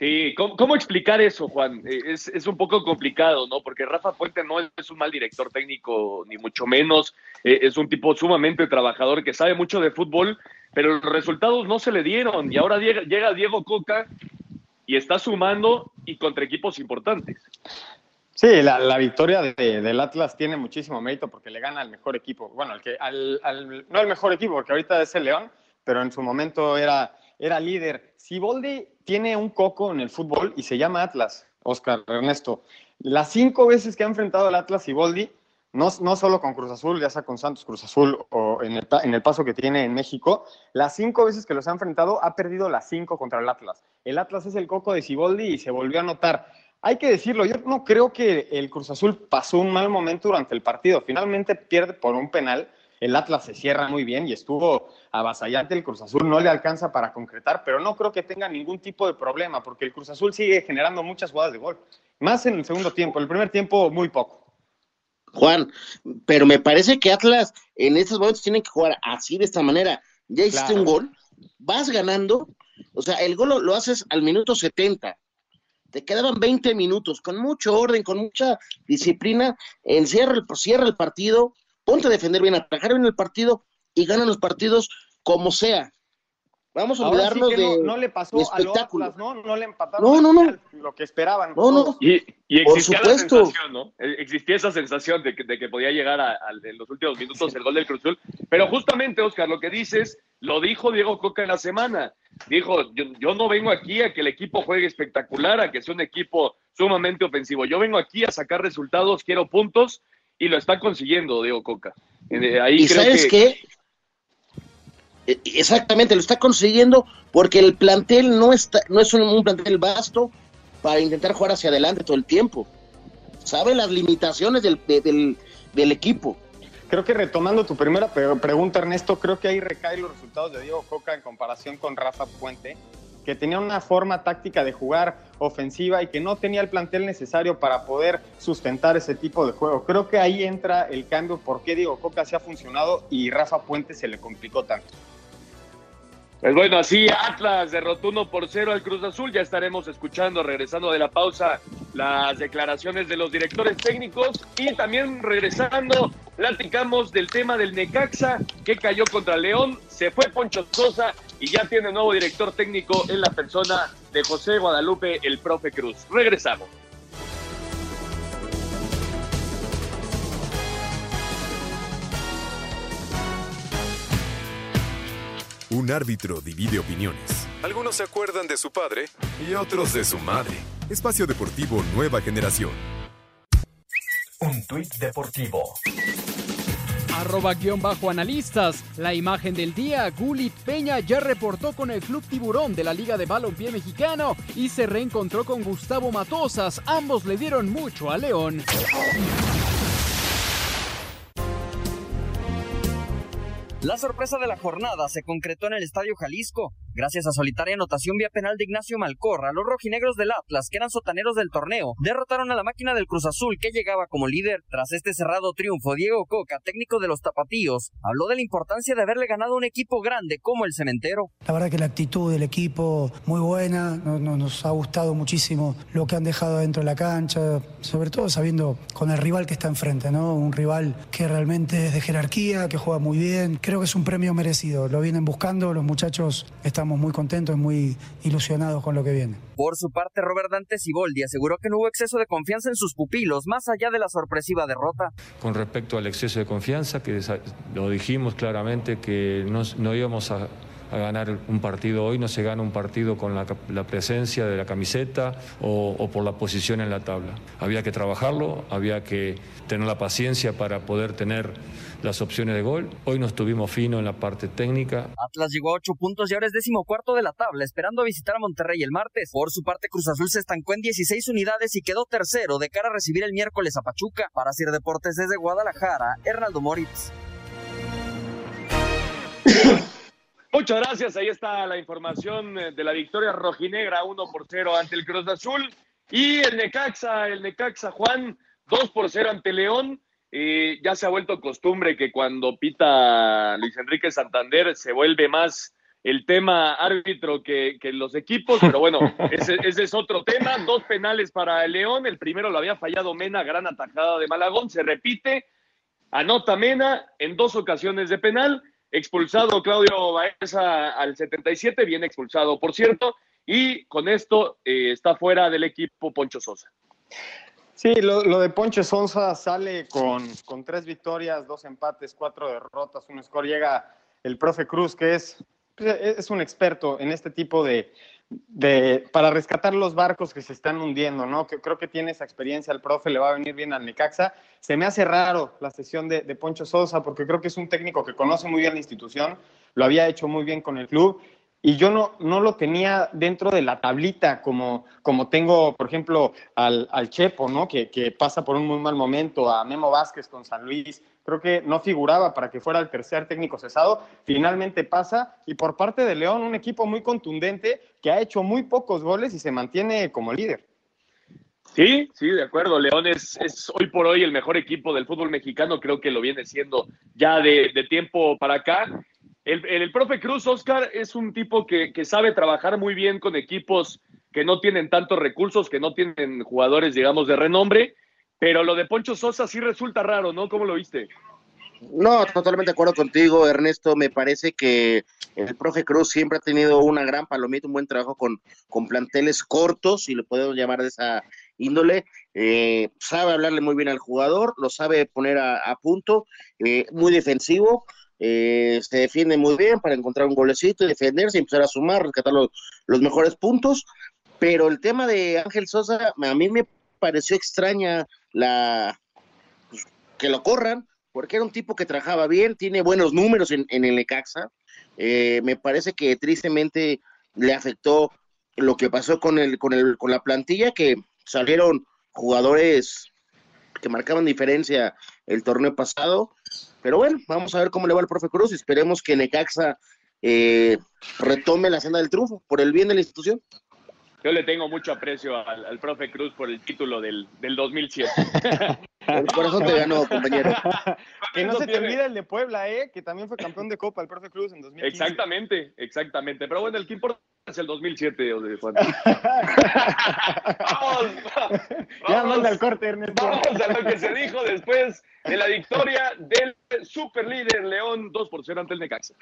[SPEAKER 2] Sí, ¿cómo, explicar eso, Juan? Es, es, un poco complicado, ¿no? Porque Rafa Puente no es un mal director técnico, ni mucho menos. Eh, es un tipo sumamente trabajador que sabe mucho de fútbol, pero los resultados no se le dieron. Y ahora llega, Diego Coca y está sumando y contra equipos importantes.
[SPEAKER 3] Sí, la, la victoria de, del Atlas tiene muchísimo mérito porque le gana al mejor equipo. Bueno, al que, al, al, no el mejor equipo, porque ahorita es el León, pero en su momento era, era líder. Siboldi tiene un coco en el fútbol y se llama Atlas, Oscar Ernesto. Las cinco veces que ha enfrentado al Atlas Siboldi, no, no solo con Cruz Azul, ya sea con Santos Cruz Azul o en el, en el paso que tiene en México, las cinco veces que los ha enfrentado ha perdido las cinco contra el Atlas. El Atlas es el coco de Siboldi y se volvió a notar hay que decirlo, yo no creo que el Cruz Azul pasó un mal momento durante el partido. Finalmente pierde por un penal. El Atlas se cierra muy bien y estuvo avasallante. El Cruz Azul no le alcanza para concretar, pero no creo que tenga ningún tipo de problema porque el Cruz Azul sigue generando muchas jugadas de gol. Más en el segundo tiempo. En el primer tiempo, muy poco.
[SPEAKER 4] Juan, pero me parece que Atlas en estos momentos tiene que jugar así, de esta manera. Ya hiciste claro. un gol, vas ganando. O sea, el gol lo, lo haces al minuto 70 te quedaban 20 minutos, con mucho orden, con mucha disciplina, encierra el, cierra el partido, ponte a defender bien, a atacar bien el partido y gana los partidos como sea. Vamos a
[SPEAKER 3] Ahora
[SPEAKER 4] olvidarnos
[SPEAKER 3] sí que
[SPEAKER 4] de,
[SPEAKER 3] no, no, le pasó
[SPEAKER 4] de
[SPEAKER 3] a
[SPEAKER 4] espectáculo.
[SPEAKER 3] Atlas, ¿no? No le empataron
[SPEAKER 4] No, no, no.
[SPEAKER 3] lo que esperaban.
[SPEAKER 4] No, no.
[SPEAKER 2] Y, y
[SPEAKER 4] Por
[SPEAKER 2] existía la
[SPEAKER 4] supuesto.
[SPEAKER 2] sensación, ¿no? Eh, Existía esa sensación de que, de que podía llegar a, a- en los últimos minutos el gol del Cruz Azul. Pero justamente, Oscar, lo que dices, lo dijo Diego Coca en la semana. Dijo, yo, yo no vengo aquí a que el equipo juegue espectacular, a que sea un equipo sumamente ofensivo. Yo vengo aquí a sacar resultados, quiero puntos, y lo está consiguiendo Diego Coca. Eh, Ahí
[SPEAKER 4] ¿Y
[SPEAKER 2] creo
[SPEAKER 4] sabes
[SPEAKER 2] que,
[SPEAKER 4] qué? Eh, Exactamente, lo está consiguiendo porque el plantel no, está, no es un, un plantel vasto para intentar jugar hacia adelante todo el tiempo. Sabe las limitaciones del, de- del, del equipo.
[SPEAKER 3] Creo que retomando tu primera pre- pregunta, Ernesto, creo que ahí recaen los resultados de Diego Coca en comparación con Rafa Puente, que tenía una forma táctica de jugar ofensiva y que no tenía el plantel necesario para poder sustentar ese tipo de juego. Creo que ahí entra el cambio por qué Diego Coca se ha funcionado y Rafa Puente se le complicó tanto.
[SPEAKER 2] Pues bueno, así Atlas derrotó uno por cero al Cruz Azul. Ya estaremos escuchando, regresando de la pausa, las declaraciones de los directores técnicos. Y también regresando, platicamos del tema del Necaxa, que cayó contra León. Se fue Poncho Sosa y ya tiene nuevo director técnico en la persona de José Guadalupe, el profe Cruz. Regresamos.
[SPEAKER 7] Un árbitro divide opiniones. Algunos se acuerdan de su padre y otros de su madre. Espacio Deportivo Nueva Generación.
[SPEAKER 8] Un tuit deportivo.
[SPEAKER 1] Arroba guion bajo analistas. La imagen del día, Gulit Peña ya reportó con el Club Tiburón de la Liga de Balompié Mexicano y se reencontró con Gustavo Matosas. Ambos le dieron mucho a León.
[SPEAKER 12] La sorpresa de la jornada se concretó en el Estadio Jalisco. Gracias a solitaria anotación vía penal de Ignacio Malcorra, los rojinegros del Atlas, que eran sotaneros del torneo, derrotaron a la máquina del Cruz Azul, que llegaba como líder. Tras este cerrado triunfo, Diego Coca, técnico de los Tapatíos, habló de la importancia de haberle ganado un equipo grande como el Cementero.
[SPEAKER 13] La verdad que la actitud del equipo muy buena, nos ha gustado muchísimo lo que han dejado dentro de la cancha, sobre todo sabiendo con el rival que está enfrente, ¿no? Un rival que realmente es de jerarquía, que juega muy bien creo que es un premio merecido. Lo vienen buscando, los muchachos estamos muy contentos, muy ilusionados con lo que viene.
[SPEAKER 12] Por su parte, Robert Dante Siboldi aseguró que no hubo exceso de confianza en sus pupilos, más allá de la sorpresiva derrota.
[SPEAKER 14] Con respecto al exceso de confianza, que lo dijimos claramente que no, no íbamos a a ganar un partido hoy, no se gana un partido con la, presencia de la camiseta o, por la posición en la tabla. Había que trabajarlo, había que tener la paciencia para poder tener las opciones de gol. Hoy no estuvimos fino en la parte técnica.
[SPEAKER 12] Atlas llegó a ocho puntos y ahora es decimocuarto de la tabla, esperando visitar a Monterrey el martes. Por su parte, Cruz Azul se estancó en 16 unidades y quedó tercero de cara a recibir el miércoles a Pachuca. Para hacer deportes desde Guadalajara, Hernaldo Moritz.
[SPEAKER 2] Muchas gracias. Ahí está la información eh, de la victoria rojinegra 1 por 0 ante el Cruz Azul. Y el Necaxa, el Necaxa Juan 2 por 0 ante León. Eh, ya se ha vuelto costumbre que cuando pita Luis Enrique Santander se vuelve más el tema árbitro que, los equipos, pero bueno, ese, ese, es otro tema. Dos penales para el León. El primero lo había fallado Mena, gran atajada de Malagón. Se repite, anota Mena en dos ocasiones de penal Expulsado Claudio Baeza al 77, viene expulsado, por cierto, y con esto eh, está fuera del equipo Poncho Sosa.
[SPEAKER 3] Sí, lo, de Poncho Sosa sale con, con, tres victorias, dos empates, cuatro derrotas, un score. Llega el profe Cruz, que es, es un experto en este tipo de, de, para rescatar los barcos que se están hundiendo, ¿no? Que creo que tiene esa experiencia el profe, le va a venir bien al Necaxa. Se me hace raro la sesión de, de, Poncho Sosa porque creo que es un técnico que conoce muy bien la institución, lo había hecho muy bien con el club y yo no, no lo tenía dentro de la tablita como, como tengo, por ejemplo, al, al Chepo, ¿no? Que, que, pasa por un muy mal momento, a Memo Vázquez con San Luis. Creo que no figuraba para que fuera el tercer técnico cesado. Finalmente pasa. Y por parte de León, un equipo muy contundente que ha hecho muy pocos goles y se mantiene como líder.
[SPEAKER 2] Sí, sí, de acuerdo. León es, es, hoy por hoy el mejor equipo del fútbol mexicano, creo que lo viene siendo ya de, de tiempo para acá. El, profe Cruz, Oscar, es un tipo que, sabe trabajar muy bien con equipos que no tienen tantos recursos, que no tienen jugadores, digamos, de renombre, pero lo de Poncho Sosa sí resulta raro, ¿no? ¿Cómo lo viste?
[SPEAKER 4] No, totalmente de acuerdo contigo, Ernesto. Me parece que el profe Cruz siempre ha tenido una gran palomita, un buen trabajo con, con planteles cortos, si lo podemos llamar de esa índole. Eh, sabe hablarle muy bien al jugador, lo sabe poner a, punto, eh, muy defensivo. Eh, se defiende muy bien para encontrar un golecito y defenderse empezar a sumar, rescatar los, mejores puntos. Pero el tema de Ángel Sosa, a mí me pareció extraña la pues, que lo corran, porque era un tipo que trabajaba bien, tiene buenos números en, el Necaxa. Eh, me parece que tristemente le afectó lo que pasó con el, con el, con la plantilla, que salieron jugadores que marcaban diferencia el torneo pasado pero bueno, vamos a ver cómo le va al profe Cruz y esperemos que Necaxa eh, retome la senda del triunfo por el bien de la institución.
[SPEAKER 2] Yo le tengo mucho aprecio al, profe Cruz por el título del, del 2007.
[SPEAKER 4] por eso te ganó, compañero.
[SPEAKER 3] que no se te olvide el de Puebla, ¿eh? que también fue campeón de Copa el profe Cruz en 2015.
[SPEAKER 2] Exactamente, exactamente. Pero bueno, el que importa es el 2007, Juan.
[SPEAKER 3] vamos, vamos, ya manda el corte, Ernesto.
[SPEAKER 2] Vamos a lo que se dijo después de la victoria del superlíder León 2 por 0 ante el Necaxa.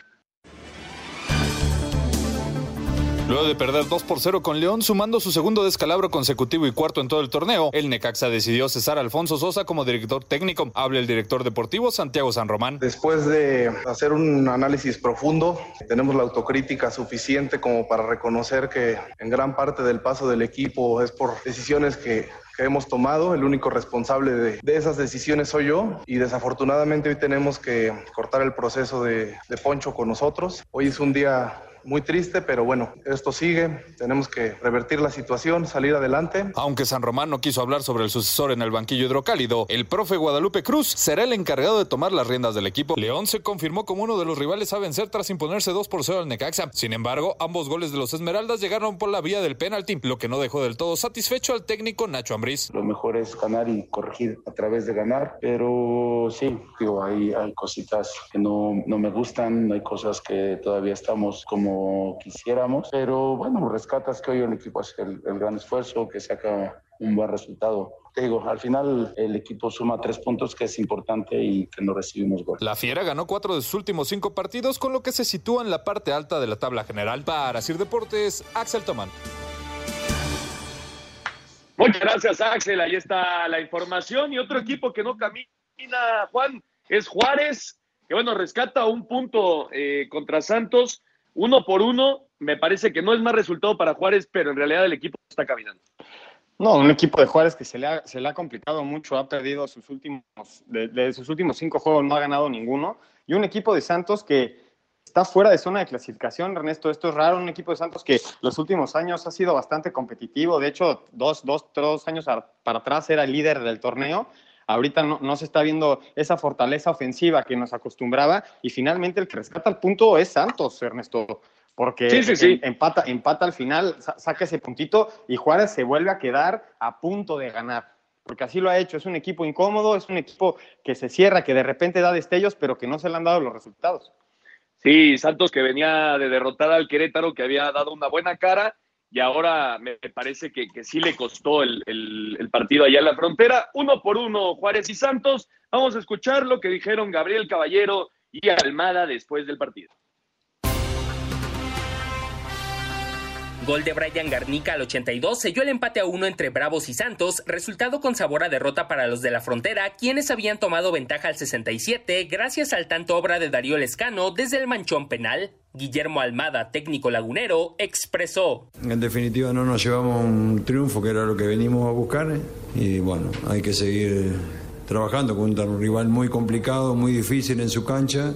[SPEAKER 15] Luego de perder 2 por 0 con León, sumando su segundo descalabro consecutivo y cuarto en todo el torneo, el Necaxa decidió cesar a Alfonso Sosa como director técnico. Habla el director deportivo Santiago San Román.
[SPEAKER 16] Después de hacer un análisis profundo, tenemos la autocrítica suficiente como para reconocer que en gran parte del paso del equipo es por decisiones que hemos tomado. El único responsable de, esas decisiones soy yo y desafortunadamente hoy tenemos que cortar el proceso de Poncho con nosotros. Hoy es un día muy triste, pero bueno, esto sigue, tenemos que revertir la situación, salir adelante.
[SPEAKER 15] Aunque San Román no quiso hablar sobre el sucesor en el banquillo hidrocálido, el profe Guadalupe Cruz será el encargado de tomar las riendas del equipo. León se confirmó como uno de los rivales a vencer tras imponerse 2 por 0 al Necaxa. Sin embargo, ambos goles de los Esmeraldas llegaron por la vía del penalti, lo que no dejó del todo satisfecho al técnico Nacho Ambriz.
[SPEAKER 17] Lo mejor es ganar y corregir a través de ganar, pero sí, digo, hay, hay cositas que no, no me gustan, hay cosas que todavía estamos como quisiéramos, pero bueno, rescatas que hoy el equipo hace el, el gran esfuerzo, que saca un buen resultado. Te digo, al final el equipo suma tres puntos que es importante y que no recibimos gol.
[SPEAKER 15] La Fiera ganó cuatro de sus últimos cinco partidos, con lo que se sitúa en la parte alta de la tabla general. Para Sir Deportes, Axel Tomán.
[SPEAKER 2] Muchas gracias, Axel. Ahí está la información. Y otro equipo que no camina, Juan, es Juárez, que bueno, rescata un punto eh, contra Santos, uno por uno. Me parece que no es más resultado para Juárez, pero en realidad el equipo está caminando.
[SPEAKER 3] No, un equipo de Juárez que se le ha, complicado mucho, ha perdido sus últimos, de, de, sus últimos cinco juegos no ha ganado ninguno, y un equipo de Santos que está fuera de zona de clasificación, Ernesto, esto es raro, un equipo de Santos que los últimos años ha sido bastante competitivo, de hecho, dos, dos, dos años para atrás era el líder del torneo, ahorita no, no, se está viendo esa fortaleza ofensiva que nos acostumbraba, y finalmente el que rescata el punto es Santos, Ernesto porque
[SPEAKER 2] sí, sí, sí.
[SPEAKER 3] Empata, empata al final, saca ese puntito y Juárez se vuelve a quedar a punto de ganar, porque así lo ha hecho. Es un equipo incómodo, es un equipo que se cierra, que de repente da destellos, pero que no se le han dado los resultados.
[SPEAKER 2] Sí, Santos que venía de derrotar al Querétaro, que había dado una buena cara, y ahora me parece que, sí le costó el, el partido allá en la frontera. Uno por uno, Juárez y Santos. Vamos a escuchar lo que dijeron Gabriel Caballero y Almada después del partido.
[SPEAKER 18] Gol de Brian Garnica al 82 selló el empate a uno entre Bravos y Santos, resultado con sabor a derrota para los de la frontera, quienes habían tomado ventaja al 67 gracias al tanto obra de Darío Lescano desde el manchón penal. Guillermo Almada, técnico lagunero, expresó.
[SPEAKER 19] En definitiva no nos llevamos un triunfo que era lo que venimos a buscar y bueno, hay que seguir trabajando contra un rival muy complicado, muy difícil en su cancha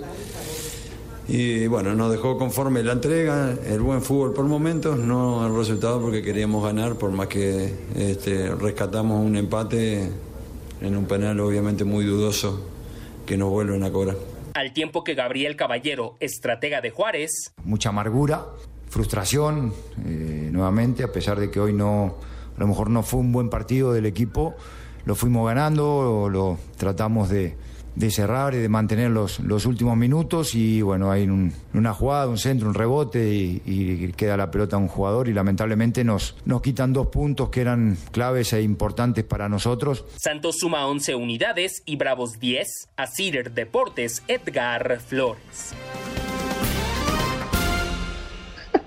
[SPEAKER 19] y bueno, nos dejó conforme la entrega, el buen fútbol por momentos, no el resultado porque queríamos ganar, por más que este, rescatamos un empate en un penal obviamente muy dudoso que nos vuelven a cobrar.
[SPEAKER 18] Al tiempo que Gabriel Caballero, estratega de Juárez.
[SPEAKER 20] Mucha amargura, frustración, eh, nuevamente, a pesar de que hoy no, a lo mejor no fue un buen partido del equipo, lo fuimos ganando, lo tratamos de de cerrar y de mantener los, los últimos minutos y bueno, hay un, una jugada, un centro, un rebote y, y, queda la pelota a un jugador y lamentablemente nos, nos quitan dos puntos que eran claves e importantes para nosotros.
[SPEAKER 18] Santos suma 11 unidades y Bravos 10. A Cider Deportes, Edgar Flores.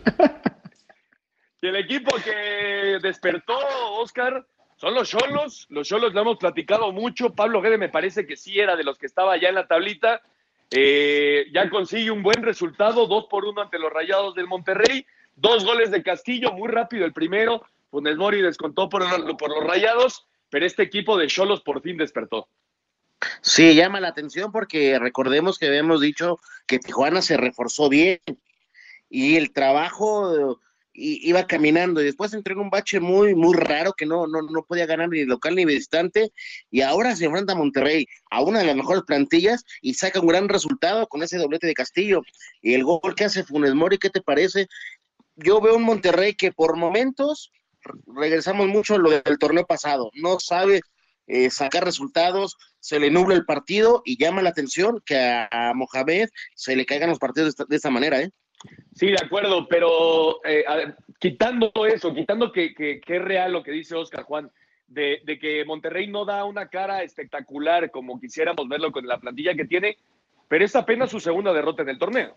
[SPEAKER 2] y el equipo que despertó, Oscar, son los Cholos, los Cholos lo hemos platicado mucho. Pablo Guede me parece que sí era de los que estaba ya en la tablita. Eh, ya consigue un buen resultado, dos por uno ante los Rayados del Monterrey, dos goles de Castillo, muy rápido el primero. Funes Mori descontó por, por los Rayados, pero este equipo de Cholos por fin despertó.
[SPEAKER 4] Sí, llama la atención porque recordemos que habíamos dicho que Tijuana se reforzó bien y el trabajo y iba caminando y después entró en un bache muy, muy raro que no, no, no podía ganar ni local ni distante y ahora se enfrenta a Monterrey, a una de las mejores plantillas y saca un gran resultado con ese doblete de Castillo y el gol que hace Funes Mori, ¿qué te parece? Yo veo un Monterrey que por momentos regresamos mucho a lo del torneo pasado, no sabe eh, sacar resultados, se le nubla el partido y llama la atención que a, a Mohamed se le caigan los partidos de esta, de esta manera, ¿eh?
[SPEAKER 2] Sí, de acuerdo, pero eh, quitando eso, quitando que, que, es real lo que dice Oscar Juan, de, de, que Monterrey no da una cara espectacular como quisiéramos verlo con la plantilla que tiene, pero es apenas su segunda derrota en el torneo.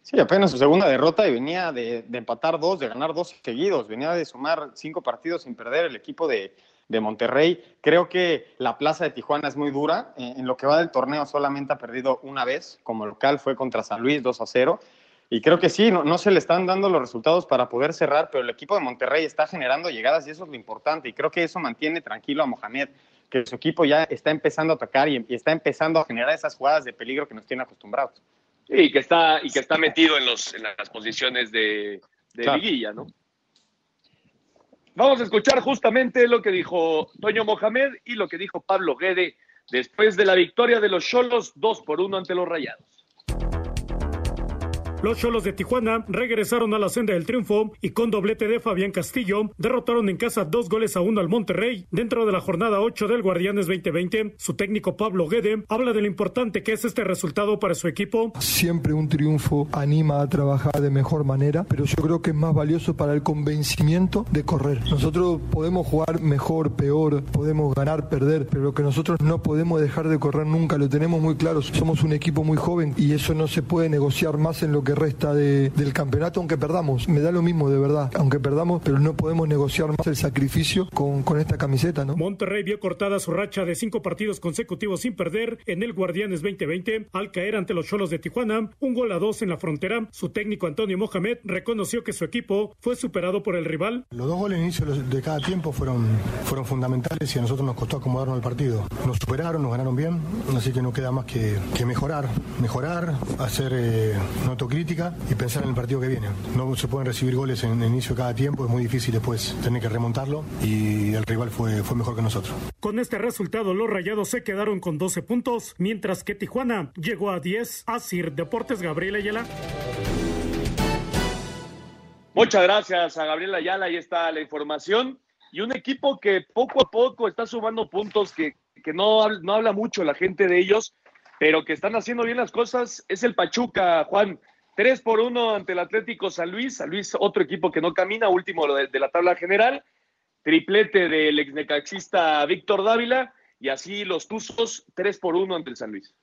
[SPEAKER 3] Sí, apenas su segunda derrota y venía de, de empatar dos, de ganar dos seguidos, venía de sumar cinco partidos sin perder el equipo de, de Monterrey. Creo que la plaza de Tijuana es muy dura. En lo que va del torneo solamente ha perdido una vez, como local fue contra San Luis 2 a 0. Y creo que sí, no, no, se le están dando los resultados para poder cerrar, pero el equipo de Monterrey está generando llegadas y eso es lo importante. Y creo que eso mantiene tranquilo a Mohamed, que su equipo ya está empezando a atacar y, y está empezando a generar esas jugadas de peligro que nos tiene acostumbrados.
[SPEAKER 2] Y que está, y que está metido en, los, en las posiciones de, de
[SPEAKER 3] Claro.
[SPEAKER 2] liguilla, ¿no? Vamos a escuchar justamente lo que dijo Toño Mohamed y lo que dijo Pablo Guede después de la victoria de los Cholos 2 por 1 ante los Rayados.
[SPEAKER 21] Los Cholos de Tijuana regresaron a la senda del triunfo y con doblete de Fabián Castillo derrotaron en casa dos goles a uno al Monterrey dentro de la jornada 8 del Guardianes 2020. Su técnico Pablo Guede habla de lo importante que es este resultado para su equipo.
[SPEAKER 22] Siempre un triunfo anima a trabajar de mejor manera, pero yo creo que es más valioso para el convencimiento de correr. Nosotros podemos jugar mejor, peor, podemos ganar, perder, pero lo que nosotros no podemos dejar de correr nunca, lo tenemos muy claro. Somos un equipo muy joven y eso no se puede negociar más en lo que resta de- del campeonato, aunque perdamos. Me da lo mismo, de verdad, aunque perdamos, pero no podemos negociar más el sacrificio con, con esta camiseta, ¿no?
[SPEAKER 21] Monterrey vio cortada su racha de cinco partidos consecutivos sin perder en el Guardianes 2020 al caer ante los Cholos de Tijuana, un gol a dos en la frontera. Su técnico Antonio Mohamed reconoció que su equipo fue superado por el rival.
[SPEAKER 22] Los dos goles en inicio de cada tiempo fueron, fueron fundamentales y a nosotros nos costó acomodarnos al partido. Nos superaron, nos ganaron bien, así que no queda más que, que mejorar, mejorar, hacer eh, una autocrítica y pensar en el partido que viene. No se pueden recibir goles en el inicio de cada tiempo, es muy difícil después tener que remontarlo y el rival fue, fue mejor que nosotros.
[SPEAKER 21] Con este resultado, los Rayados se quedaron con 12 puntos, mientras que Tijuana llegó a 10. Asir Deportes Gabriel Ayala.
[SPEAKER 2] Muchas gracias a Gabriel Ayala, ahí está la información. Y un equipo que poco a poco está sumando puntos, que, que no, no habla mucho la gente de ellos, pero que están haciendo bien las cosas, es el Pachuca, Juan. 3 por 1 ante el Atlético San Luis. San Luis, otro equipo que no camina, último de, de la tabla general. Triplete del exnecaxista Víctor Dávila. Y así los Tuzos, 3 por 1 ante el San Luis.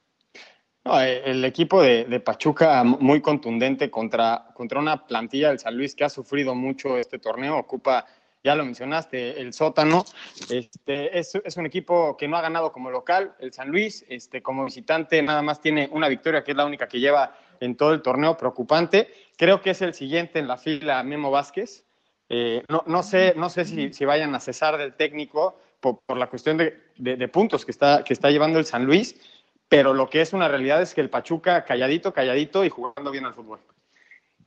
[SPEAKER 3] Eh, el equipo de, de Pachuca muy contundente contra, contra una plantilla del San Luis que ha sufrido mucho este torneo, ocupa, ya lo mencionaste, el sótano. Este, es, es un equipo que no ha ganado como local, el San Luis, este, como visitante nada más tiene una victoria que es la única que lleva en todo el torneo, preocupante. Creo que es el siguiente en la fila Memo Vázquez. Eh, no, no sé, no sé si, si vayan a cesar del técnico por, por la cuestión de, de- de puntos que está, que está llevando el San Luis, pero lo que es una realidad es que el Pachuca calladito, calladito y jugando bien al fútbol.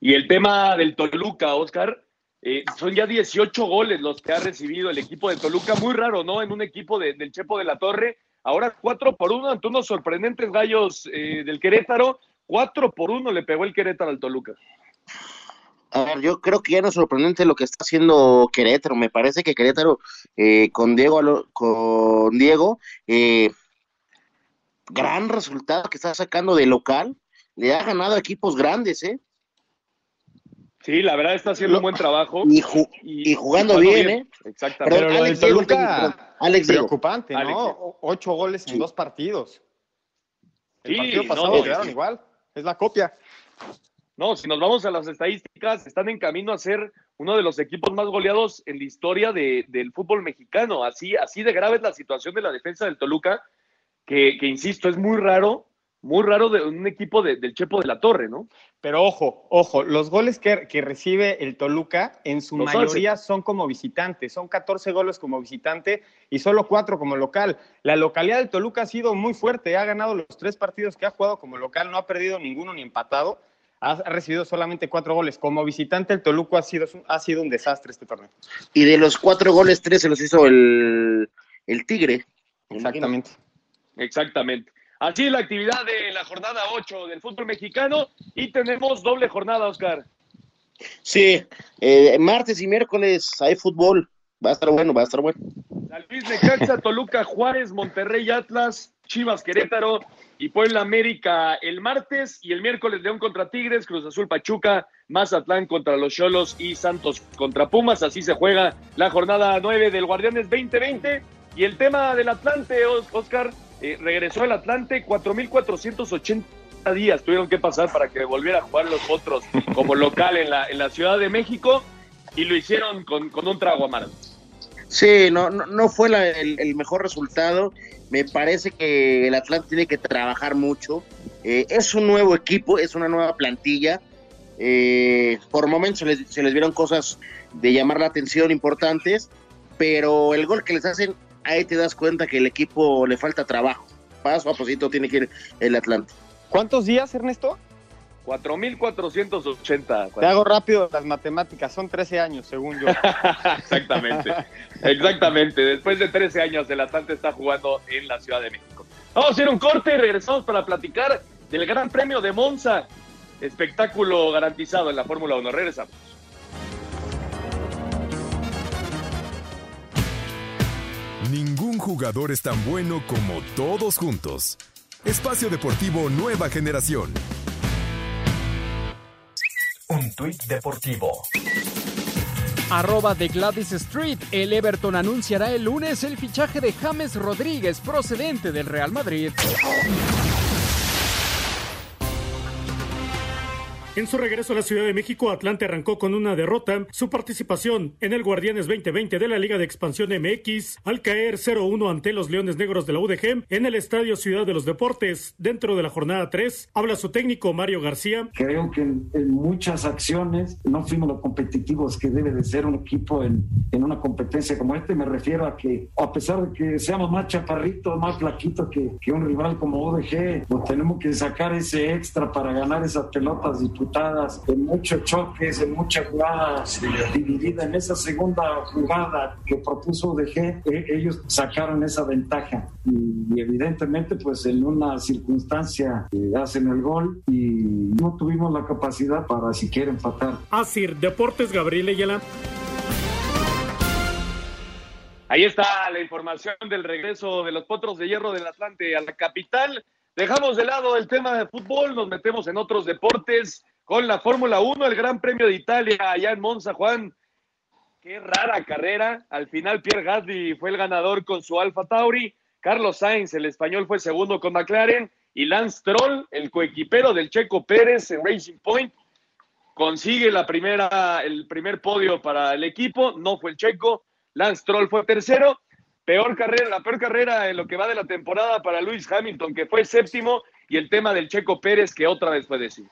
[SPEAKER 2] Y el tema del Toluca, Oscar, eh, son ya 18 goles los que ha recibido el equipo de Toluca. Muy raro, ¿no? En un equipo de- del Chepo de la Torre. Ahora 4 por 1 ante unos sorprendentes gallos eh, del Querétaro. 4 por 1 le pegó el Querétaro al Toluca.
[SPEAKER 4] A ver, yo creo que ya no es sorprendente lo que está haciendo Querétaro. Me parece que Querétaro eh, con Diego, con Diego, eh, gran resultado que está sacando de local. Le ha ganado a equipos grandes, ¿eh?
[SPEAKER 2] Sí, la verdad está haciendo un buen trabajo.
[SPEAKER 4] Y, ju- y jugando bien, ¿eh?
[SPEAKER 2] Exactamente.
[SPEAKER 3] Pero lo
[SPEAKER 4] Alex
[SPEAKER 3] Toluca,
[SPEAKER 4] perdón. Alex Diego.
[SPEAKER 3] preocupante, ¿no? Ocho goles en dos partidos. El
[SPEAKER 2] Sí,
[SPEAKER 3] partido
[SPEAKER 2] no,
[SPEAKER 3] pasado
[SPEAKER 2] no,
[SPEAKER 3] quedaron
[SPEAKER 2] sí.
[SPEAKER 3] igual. Es la copia.
[SPEAKER 2] No, si nos vamos a las estadísticas, están en camino a ser uno de los equipos más goleados en la historia de- del fútbol mexicano. Así, así de grave es la situación de la defensa del Toluca, que, que, insisto, es muy raro, muy raro de un equipo de- del Chepo de la Torre, ¿no?
[SPEAKER 3] Pero ojo, ojo, los goles que, que recibe el Toluca en su
[SPEAKER 2] Los
[SPEAKER 3] mayoría son como visitante, son 14 goles como visitante y solo 4 como local. La localidad del Toluca ha sido muy fuerte, ha ganado los tres partidos que ha jugado como local, no ha perdido ninguno ni empatado, ha recibido solamente 4 goles. Como visitante el Toluca ha sido, ha sido un desastre este torneo.
[SPEAKER 4] Y de los cuatro goles, tres se los hizo el, el Tigre.
[SPEAKER 3] Exactamente.
[SPEAKER 2] Exactamente. Así la actividad de la jornada 8 del fútbol mexicano y tenemos doble jornada, Oscar.
[SPEAKER 4] Sí, eh, martes y miércoles hay fútbol. Va a estar bueno, va a estar bueno.
[SPEAKER 2] San Luis Necaxa, Toluca, Juárez, Monterrey, Atlas, Chivas, Querétaro y Puebla América el martes y el miércoles León contra Tigres, Cruz Azul, Pachuca, Mazatlán contra los Cholos y Santos contra Pumas. Así se juega la jornada 9 del Guardianes 2020. Y el tema del Atlante, Os- Oscar, eh, regresó el Atlante 4.480 días tuvieron que pasar para que volviera a jugar los otros como local en la, en la Ciudad de México y lo hicieron con, con un trago amargo.
[SPEAKER 4] Sí, no, no, no fue el mejor resultado. Me parece que el Atlante tiene que trabajar mucho. Eh, es un nuevo equipo, es una nueva plantilla. Eh, por momentos se les, se les vieron cosas de llamar la atención importantes, pero el gol que les hacen, ahí te das cuenta que el equipo le falta trabajo. Paso a pasito tiene que ir el Atlante.
[SPEAKER 3] ¿Cuántos días, Ernesto?
[SPEAKER 2] 4.480.
[SPEAKER 3] Te hago rápido las matemáticas, son 13 años, según yo.
[SPEAKER 2] exactamente, exactamente. Después de 13 años, el Atlante está jugando en la Ciudad de México. Vamos a hacer un corte y regresamos para platicar del Gran Premio de Monza. Espectáculo garantizado en la Fórmula 1. Regresamos.
[SPEAKER 7] Ningún jugador es tan bueno como todos juntos. Espacio Deportivo Nueva Generación.
[SPEAKER 8] Un tuit deportivo.
[SPEAKER 1] Arroba de Gladys Street. El Everton anunciará el lunes el fichaje de James Rodríguez procedente del Real Madrid.
[SPEAKER 21] En su regreso a la Ciudad de México, Atlante arrancó con una derrota. Su participación en el Guardianes 2020 de la Liga de Expansión MX al caer 0-1 ante los Leones Negros de la UDG en el Estadio Ciudad de los Deportes. Dentro de la jornada 3, habla su técnico Mario García.
[SPEAKER 23] Creo que en, en muchas acciones no fuimos lo competitivos que debe de ser un equipo en, en una competencia como este. Me refiero a que, a pesar de que seamos más chaparritos, más flaquitos que, que un rival como UDG, pues tenemos que sacar ese extra para ganar esas pelotas y en muchos choques, en muchas jugadas divididas. En esa segunda jugada que propuso DG, eh, ellos sacaron esa ventaja. Y, evidentemente, pues en una circunstancia eh, hacen el gol y no tuvimos la capacidad para siquiera empatar.
[SPEAKER 21] Así, Deportes Gabriel Ayala.
[SPEAKER 2] Ahí está la información del regreso de los Potros de Hierro del Atlante a la capital. Dejamos de lado el tema de fútbol, nos metemos en otros deportes con la Fórmula 1, el Gran Premio de Italia allá en Monza, Juan. Qué rara carrera. Al final Pierre Gasly fue el ganador con su Alfa Tauri. Carlos Sainz, el español, fue segundo con McLaren. Y Lance Troll, el coequipero del Checo Pérez en Racing Point, consigue la primera, el primer podio para el equipo. No fue el Checo. Lance Troll fue tercero. Peor carrera, la peor carrera en lo que va de la temporada para Luis Hamilton, que fue séptimo. Y el tema del Checo Pérez, que otra vez fue decir.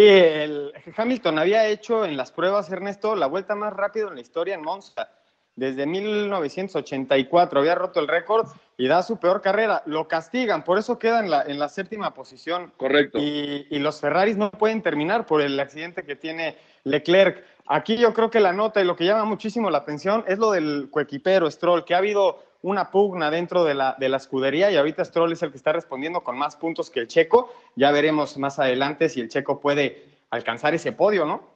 [SPEAKER 3] El Hamilton había hecho en las pruebas, Ernesto, la vuelta más rápida en la historia en Monza. Desde 1984 había roto el récord y da su peor carrera. Lo castigan, por eso queda en la, en la séptima posición.
[SPEAKER 2] Correcto.
[SPEAKER 3] Y, y los Ferraris no pueden terminar por el accidente que tiene Leclerc. Aquí yo creo que la nota y lo que llama muchísimo la atención es lo del coequipero Stroll, que ha habido una pugna dentro de la, de la escudería y ahorita Stroll es el que está respondiendo con más puntos que el checo. Ya veremos más adelante si el checo puede alcanzar ese podio, ¿no?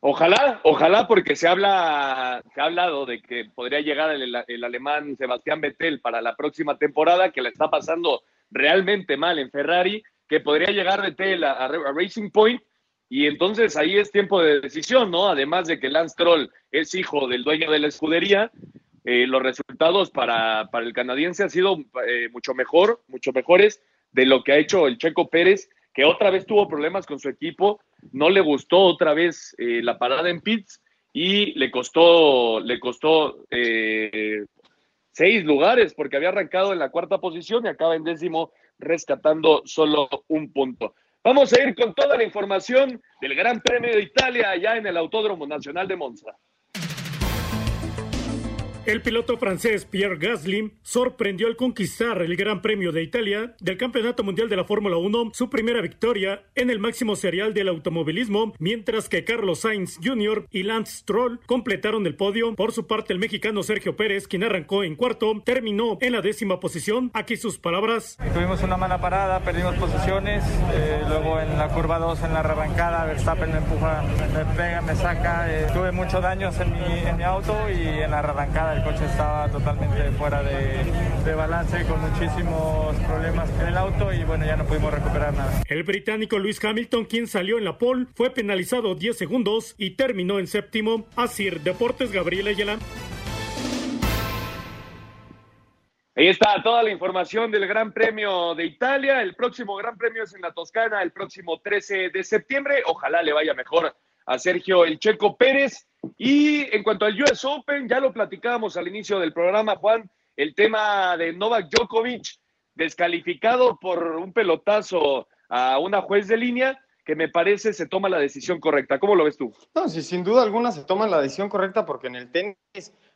[SPEAKER 2] Ojalá, ojalá, porque se habla, se ha hablado de que podría llegar el, el, alemán Sebastián Vettel para la próxima temporada, que le está pasando realmente mal en Ferrari, que podría llegar Vettel a, a Racing Point, y entonces ahí es tiempo de decisión, ¿no? Además de que Lance Troll es hijo del dueño de la escudería, eh, los resultados para, para, el canadiense han sido eh, mucho mejor, mucho mejores de lo que ha hecho el Checo Pérez, que otra vez tuvo problemas con su equipo, no le gustó otra vez eh, la parada en pits y le costó, le costó eh, seis lugares porque había arrancado en la cuarta posición y acaba en décimo rescatando solo un punto. Vamos a ir con toda la información del Gran Premio de Italia allá en el Autódromo Nacional de Monza.
[SPEAKER 21] El piloto francés Pierre Gasly sorprendió al conquistar el Gran Premio de Italia del Campeonato Mundial de la Fórmula 1, su primera victoria en el máximo serial del automovilismo, mientras que Carlos Sainz Jr. y Lance Stroll completaron el podio. Por su parte, el mexicano Sergio Pérez, quien arrancó en cuarto, terminó en la décima posición. Aquí sus palabras.
[SPEAKER 24] Tuvimos una mala parada, perdimos posiciones, eh, luego en la curva 2, en la arrancada, Verstappen me empuja, me pega, me saca. Eh, tuve muchos daños en mi, en mi auto y en la arrancada el coche estaba totalmente fuera de, de, balance con muchísimos problemas en el auto y bueno, ya no pudimos recuperar nada.
[SPEAKER 21] El británico Luis Hamilton, quien salió en la pole, fue penalizado 10 segundos y terminó en séptimo. Así, Deportes Gabriel Ayala.
[SPEAKER 2] Ahí está toda la información del Gran Premio de Italia. El próximo Gran Premio es en la Toscana el próximo 13 de septiembre. Ojalá le vaya mejor a Sergio El Checo Pérez. Y en cuanto al US Open, ya lo platicábamos al inicio del programa, Juan, el tema de Novak Djokovic, descalificado por un pelotazo a una juez de línea, que me parece se toma la decisión correcta. ¿Cómo lo ves tú?
[SPEAKER 3] No, sí, sin duda alguna se toma la decisión correcta porque en el tenis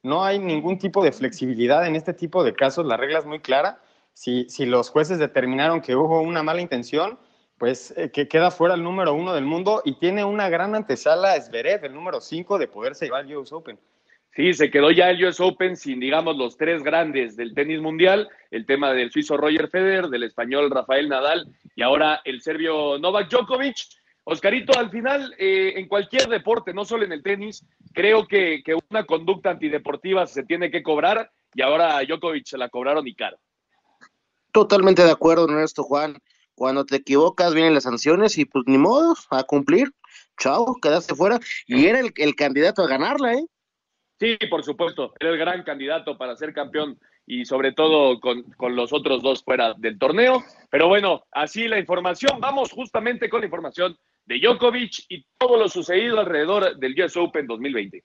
[SPEAKER 3] no hay ningún tipo de flexibilidad en este tipo de casos. La regla es muy clara. Si, si los jueces determinaron que hubo una mala intención, pues eh, que queda fuera el número uno del mundo y tiene una gran antesala Zverev, el número cinco, de poderse llevar el US Open.
[SPEAKER 2] Sí, se quedó ya el US Open sin, digamos, los tres grandes del tenis mundial, el tema del suizo Roger Federer, del español Rafael Nadal y ahora el serbio Novak Djokovic. Oscarito, al final, eh, en cualquier deporte, no solo en el tenis, creo que, que una conducta antideportiva se tiene que cobrar y ahora a Djokovic se la cobraron y caro.
[SPEAKER 4] Totalmente de acuerdo, Ernesto Juan. Cuando te equivocas vienen las sanciones y pues ni modo, a cumplir. Chao, quedaste fuera. Y era el, el candidato a ganarla, ¿eh?
[SPEAKER 2] Sí, por supuesto, era el gran candidato para ser campeón y sobre todo con, con, los otros dos fuera del torneo. Pero bueno, así la información. Vamos justamente con la información de Djokovic y todo lo sucedido alrededor del US Open 2020.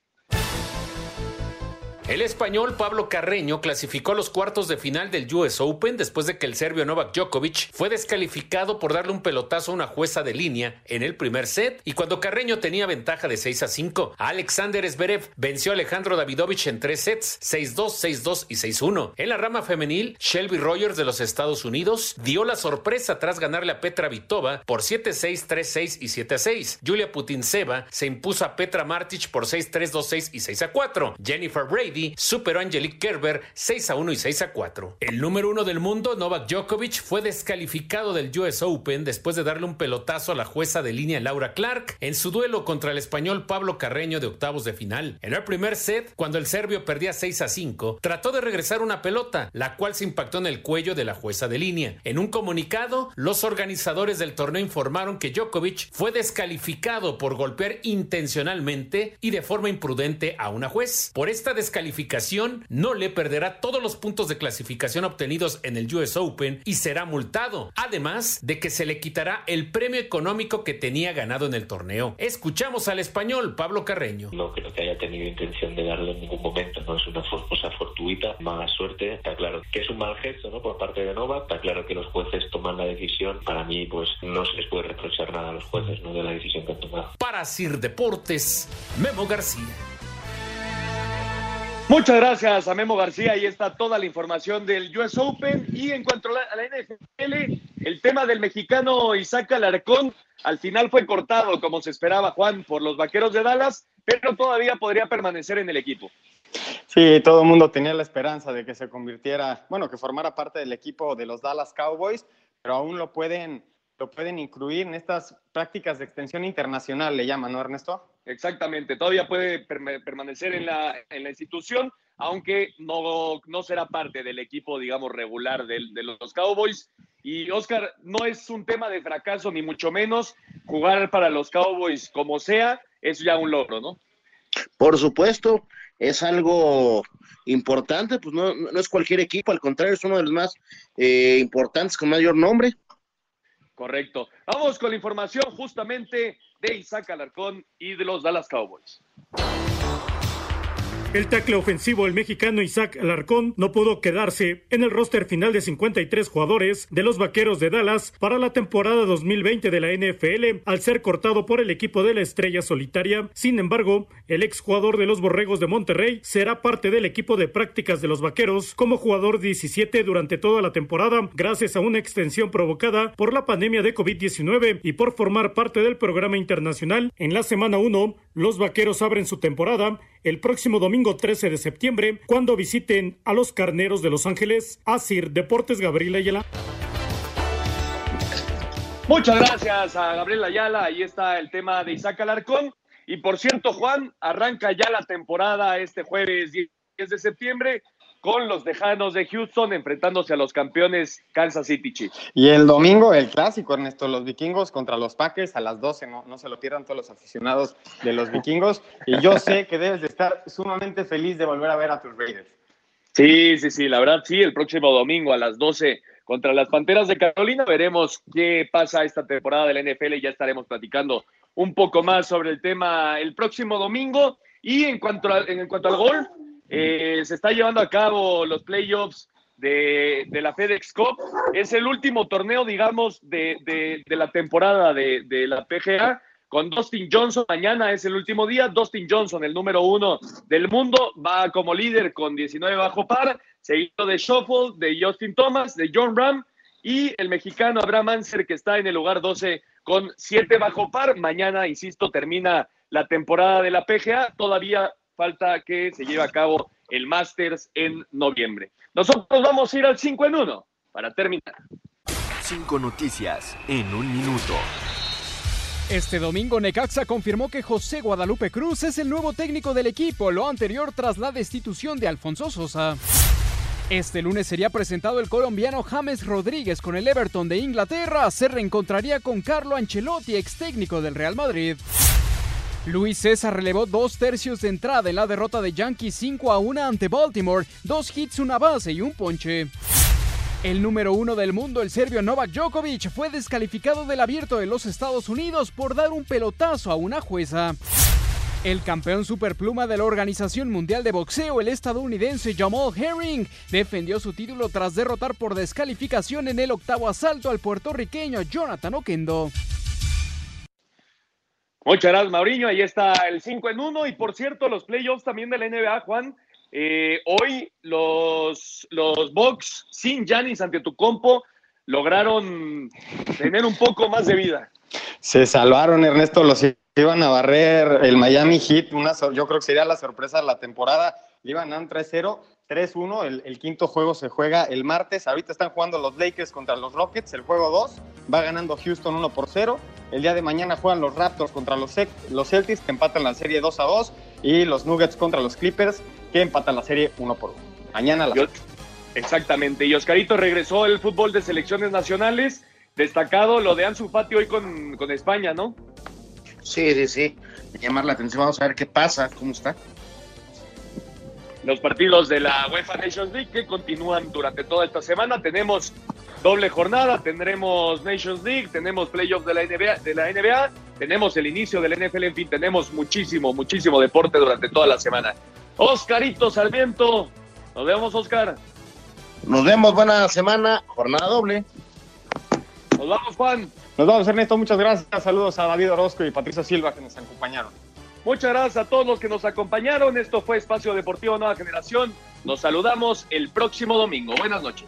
[SPEAKER 9] El español Pablo Carreño clasificó a los cuartos de final del US Open después de que el serbio Novak Djokovic fue descalificado por darle un pelotazo a una jueza de línea en el primer set y cuando Carreño tenía ventaja de 6 a 5. Alexander Zverev venció a Alejandro Davidovich en tres sets, 6-2, 6-2 y 6-1. En la rama femenil, Shelby Rogers de los Estados Unidos dio la sorpresa tras ganarle a Petra Vitova por 7-6, 3-6 y 7-6. Julia Putinseva se impuso a Petra Martic por 6-3, 2-6 y 6-4. Jennifer Brady superó a Angelique Kerber 6 a 1 y 6 a 4. El número uno del mundo, Novak Djokovic, fue descalificado del US Open después de darle un pelotazo a la jueza de línea Laura Clark en su duelo contra el español Pablo Carreño de octavos de final. En el primer set, cuando el serbio perdía 6 a 5, trató de regresar una pelota, la cual se impactó en el cuello de la jueza de línea. En un comunicado, los organizadores del torneo informaron que Djokovic fue descalificado por golpear intencionalmente y de forma imprudente a una juez. Por esta descalificación, no le perderá todos los puntos de clasificación obtenidos en el US Open y será multado, además de que se le quitará el premio económico que tenía ganado en el torneo. Escuchamos al español Pablo Carreño.
[SPEAKER 25] No creo que haya tenido intención de darle en ningún momento, no es una cosa fortuita, mala suerte, está claro que es un mal gesto ¿no? por parte de Nova, está claro que los jueces toman la decisión, para mí pues no se les puede reprochar nada a los jueces ¿no? de la decisión que han tomado.
[SPEAKER 9] Para Sir Deportes, Memo García.
[SPEAKER 2] Muchas gracias a Memo García. Ahí está toda la información del US Open. Y en cuanto a la NFL, el tema del mexicano Isaac Alarcón al final fue cortado, como se esperaba, Juan, por los vaqueros de Dallas, pero todavía podría permanecer en el equipo.
[SPEAKER 3] Sí, todo el mundo tenía la esperanza de que se convirtiera, bueno, que formara parte del equipo de los Dallas Cowboys, pero aún lo pueden, lo pueden incluir en estas prácticas de extensión internacional, le llaman, ¿no, Ernesto?
[SPEAKER 2] Exactamente, todavía puede permanecer en la, en la institución, aunque no, no será parte del equipo, digamos, regular de, de los Cowboys. Y Oscar, no es un tema de fracaso, ni mucho menos. Jugar para los Cowboys como sea, es ya un logro, ¿no?
[SPEAKER 4] Por supuesto, es algo importante, pues no, no es cualquier equipo, al contrario, es uno de los más eh, importantes con mayor nombre.
[SPEAKER 2] Correcto. Vamos con la información justamente de Isaac Alarcón y de los Dallas Cowboys.
[SPEAKER 21] El tackle ofensivo, el mexicano Isaac Alarcón, no pudo quedarse en el roster final de 53 jugadores de los Vaqueros de Dallas para la temporada 2020 de la NFL al ser cortado por el equipo de la Estrella Solitaria. Sin embargo, el exjugador de los Borregos de Monterrey será parte del equipo de prácticas de los Vaqueros como jugador 17 durante toda la temporada gracias a una extensión provocada por la pandemia de COVID-19 y por formar parte del programa internacional. En la semana 1, los Vaqueros abren su temporada el próximo domingo 13 de septiembre cuando visiten a los Carneros de Los Ángeles. Asir Deportes Gabriel Ayala.
[SPEAKER 2] Muchas gracias a Gabriel Ayala. Ahí está el tema de Isaac Alarcón. Y por cierto, Juan, arranca ya la temporada este jueves 10 de septiembre con los Tejanos de Houston enfrentándose a los campeones Kansas City Chiefs.
[SPEAKER 3] Y el domingo el clásico, Ernesto, los vikingos contra los Packers a las 12, no, no se lo pierdan todos los aficionados de los vikingos. Y yo sé que debes de estar sumamente feliz de volver a ver a tus Raiders.
[SPEAKER 2] Sí, sí, sí, la verdad sí, el próximo domingo a las 12 contra las Panteras de Carolina veremos qué pasa esta temporada de la NFL y ya estaremos platicando un poco más sobre el tema el próximo domingo. Y en cuanto, a, en cuanto al gol, eh, se está llevando a cabo los playoffs de, de, la FedEx Cup. Es el último torneo, digamos, de, la temporada de, la PGA. Con Dustin Johnson, mañana es el último día. Dustin Johnson, el número uno del mundo, va como líder con 19 bajo par, seguido de Shuffle, de Justin Thomas, de John Ram y el mexicano Abraham Anser, que está en el lugar 12 con 7 bajo par. Mañana, insisto, termina la temporada de la PGA. Todavía falta que se lleve a cabo el Masters en noviembre. Nosotros vamos a ir al 5 en 1 para terminar.
[SPEAKER 7] Cinco noticias en un minuto.
[SPEAKER 1] Este domingo Necaxa confirmó que José Guadalupe Cruz es el nuevo técnico del equipo, lo anterior tras la destitución de Alfonso Sosa. Este lunes sería presentado el colombiano James Rodríguez con el Everton de Inglaterra. Se reencontraría con Carlo Ancelotti, ex técnico del Real Madrid. Luis César relevó dos tercios de entrada en la derrota de Yankees 5 a 1 ante Baltimore, dos hits, una base y un ponche. El número uno del mundo, el serbio Novak Djokovic, fue descalificado del abierto de los Estados Unidos por dar un pelotazo a una jueza. El campeón superpluma de la Organización Mundial de Boxeo, el estadounidense Jamal Herring, defendió su título tras derrotar por descalificación en el octavo asalto al puertorriqueño Jonathan Oquendo.
[SPEAKER 2] Muchas gracias, Mauriño. Ahí está el 5 en 1. Y por cierto, los playoffs también de la NBA, Juan. Eh, hoy los, los Bucks sin Giannis ante tu compo lograron tener un poco más de vida.
[SPEAKER 3] Se salvaron, Ernesto, los iban a barrer el Miami Heat, una, yo creo que sería la sorpresa de la temporada, iban a 3-0, 3-1, el, el, quinto juego se juega el martes, ahorita están jugando los Lakers contra los Rockets, el juego 2, va ganando Houston 1 por 0, el día de mañana juegan los Raptors contra los, los Celtics, que empatan la serie 2 a 2, y los Nuggets contra los Clippers, que empatan la serie 1 por 1. Mañana a las
[SPEAKER 2] Exactamente, y Oscarito regresó el fútbol de selecciones nacionales, destacado lo de Ansu Fati hoy con, con España, ¿no?
[SPEAKER 4] Sí, sí, sí. Llamar la atención. Vamos a ver qué pasa, cómo está.
[SPEAKER 2] Los partidos de la UEFA Nations League que continúan durante toda esta semana. Tenemos doble jornada, tendremos Nations League, tenemos playoffs de la NBA, de la NBA, tenemos el inicio del NFL, en fin, tenemos muchísimo, muchísimo deporte durante toda la semana. Oscarito Sarmiento, nos vemos, Oscar.
[SPEAKER 4] Nos vemos, buena semana, jornada doble.
[SPEAKER 2] Nos vamos, Juan.
[SPEAKER 3] Nos vamos, Ernesto. Muchas gracias. Saludos a David Orozco y Patricia Silva que nos acompañaron.
[SPEAKER 2] Muchas gracias a todos los que nos acompañaron. Esto fue Espacio Deportivo Nueva Generación. Nos saludamos el próximo domingo. Buenas noches.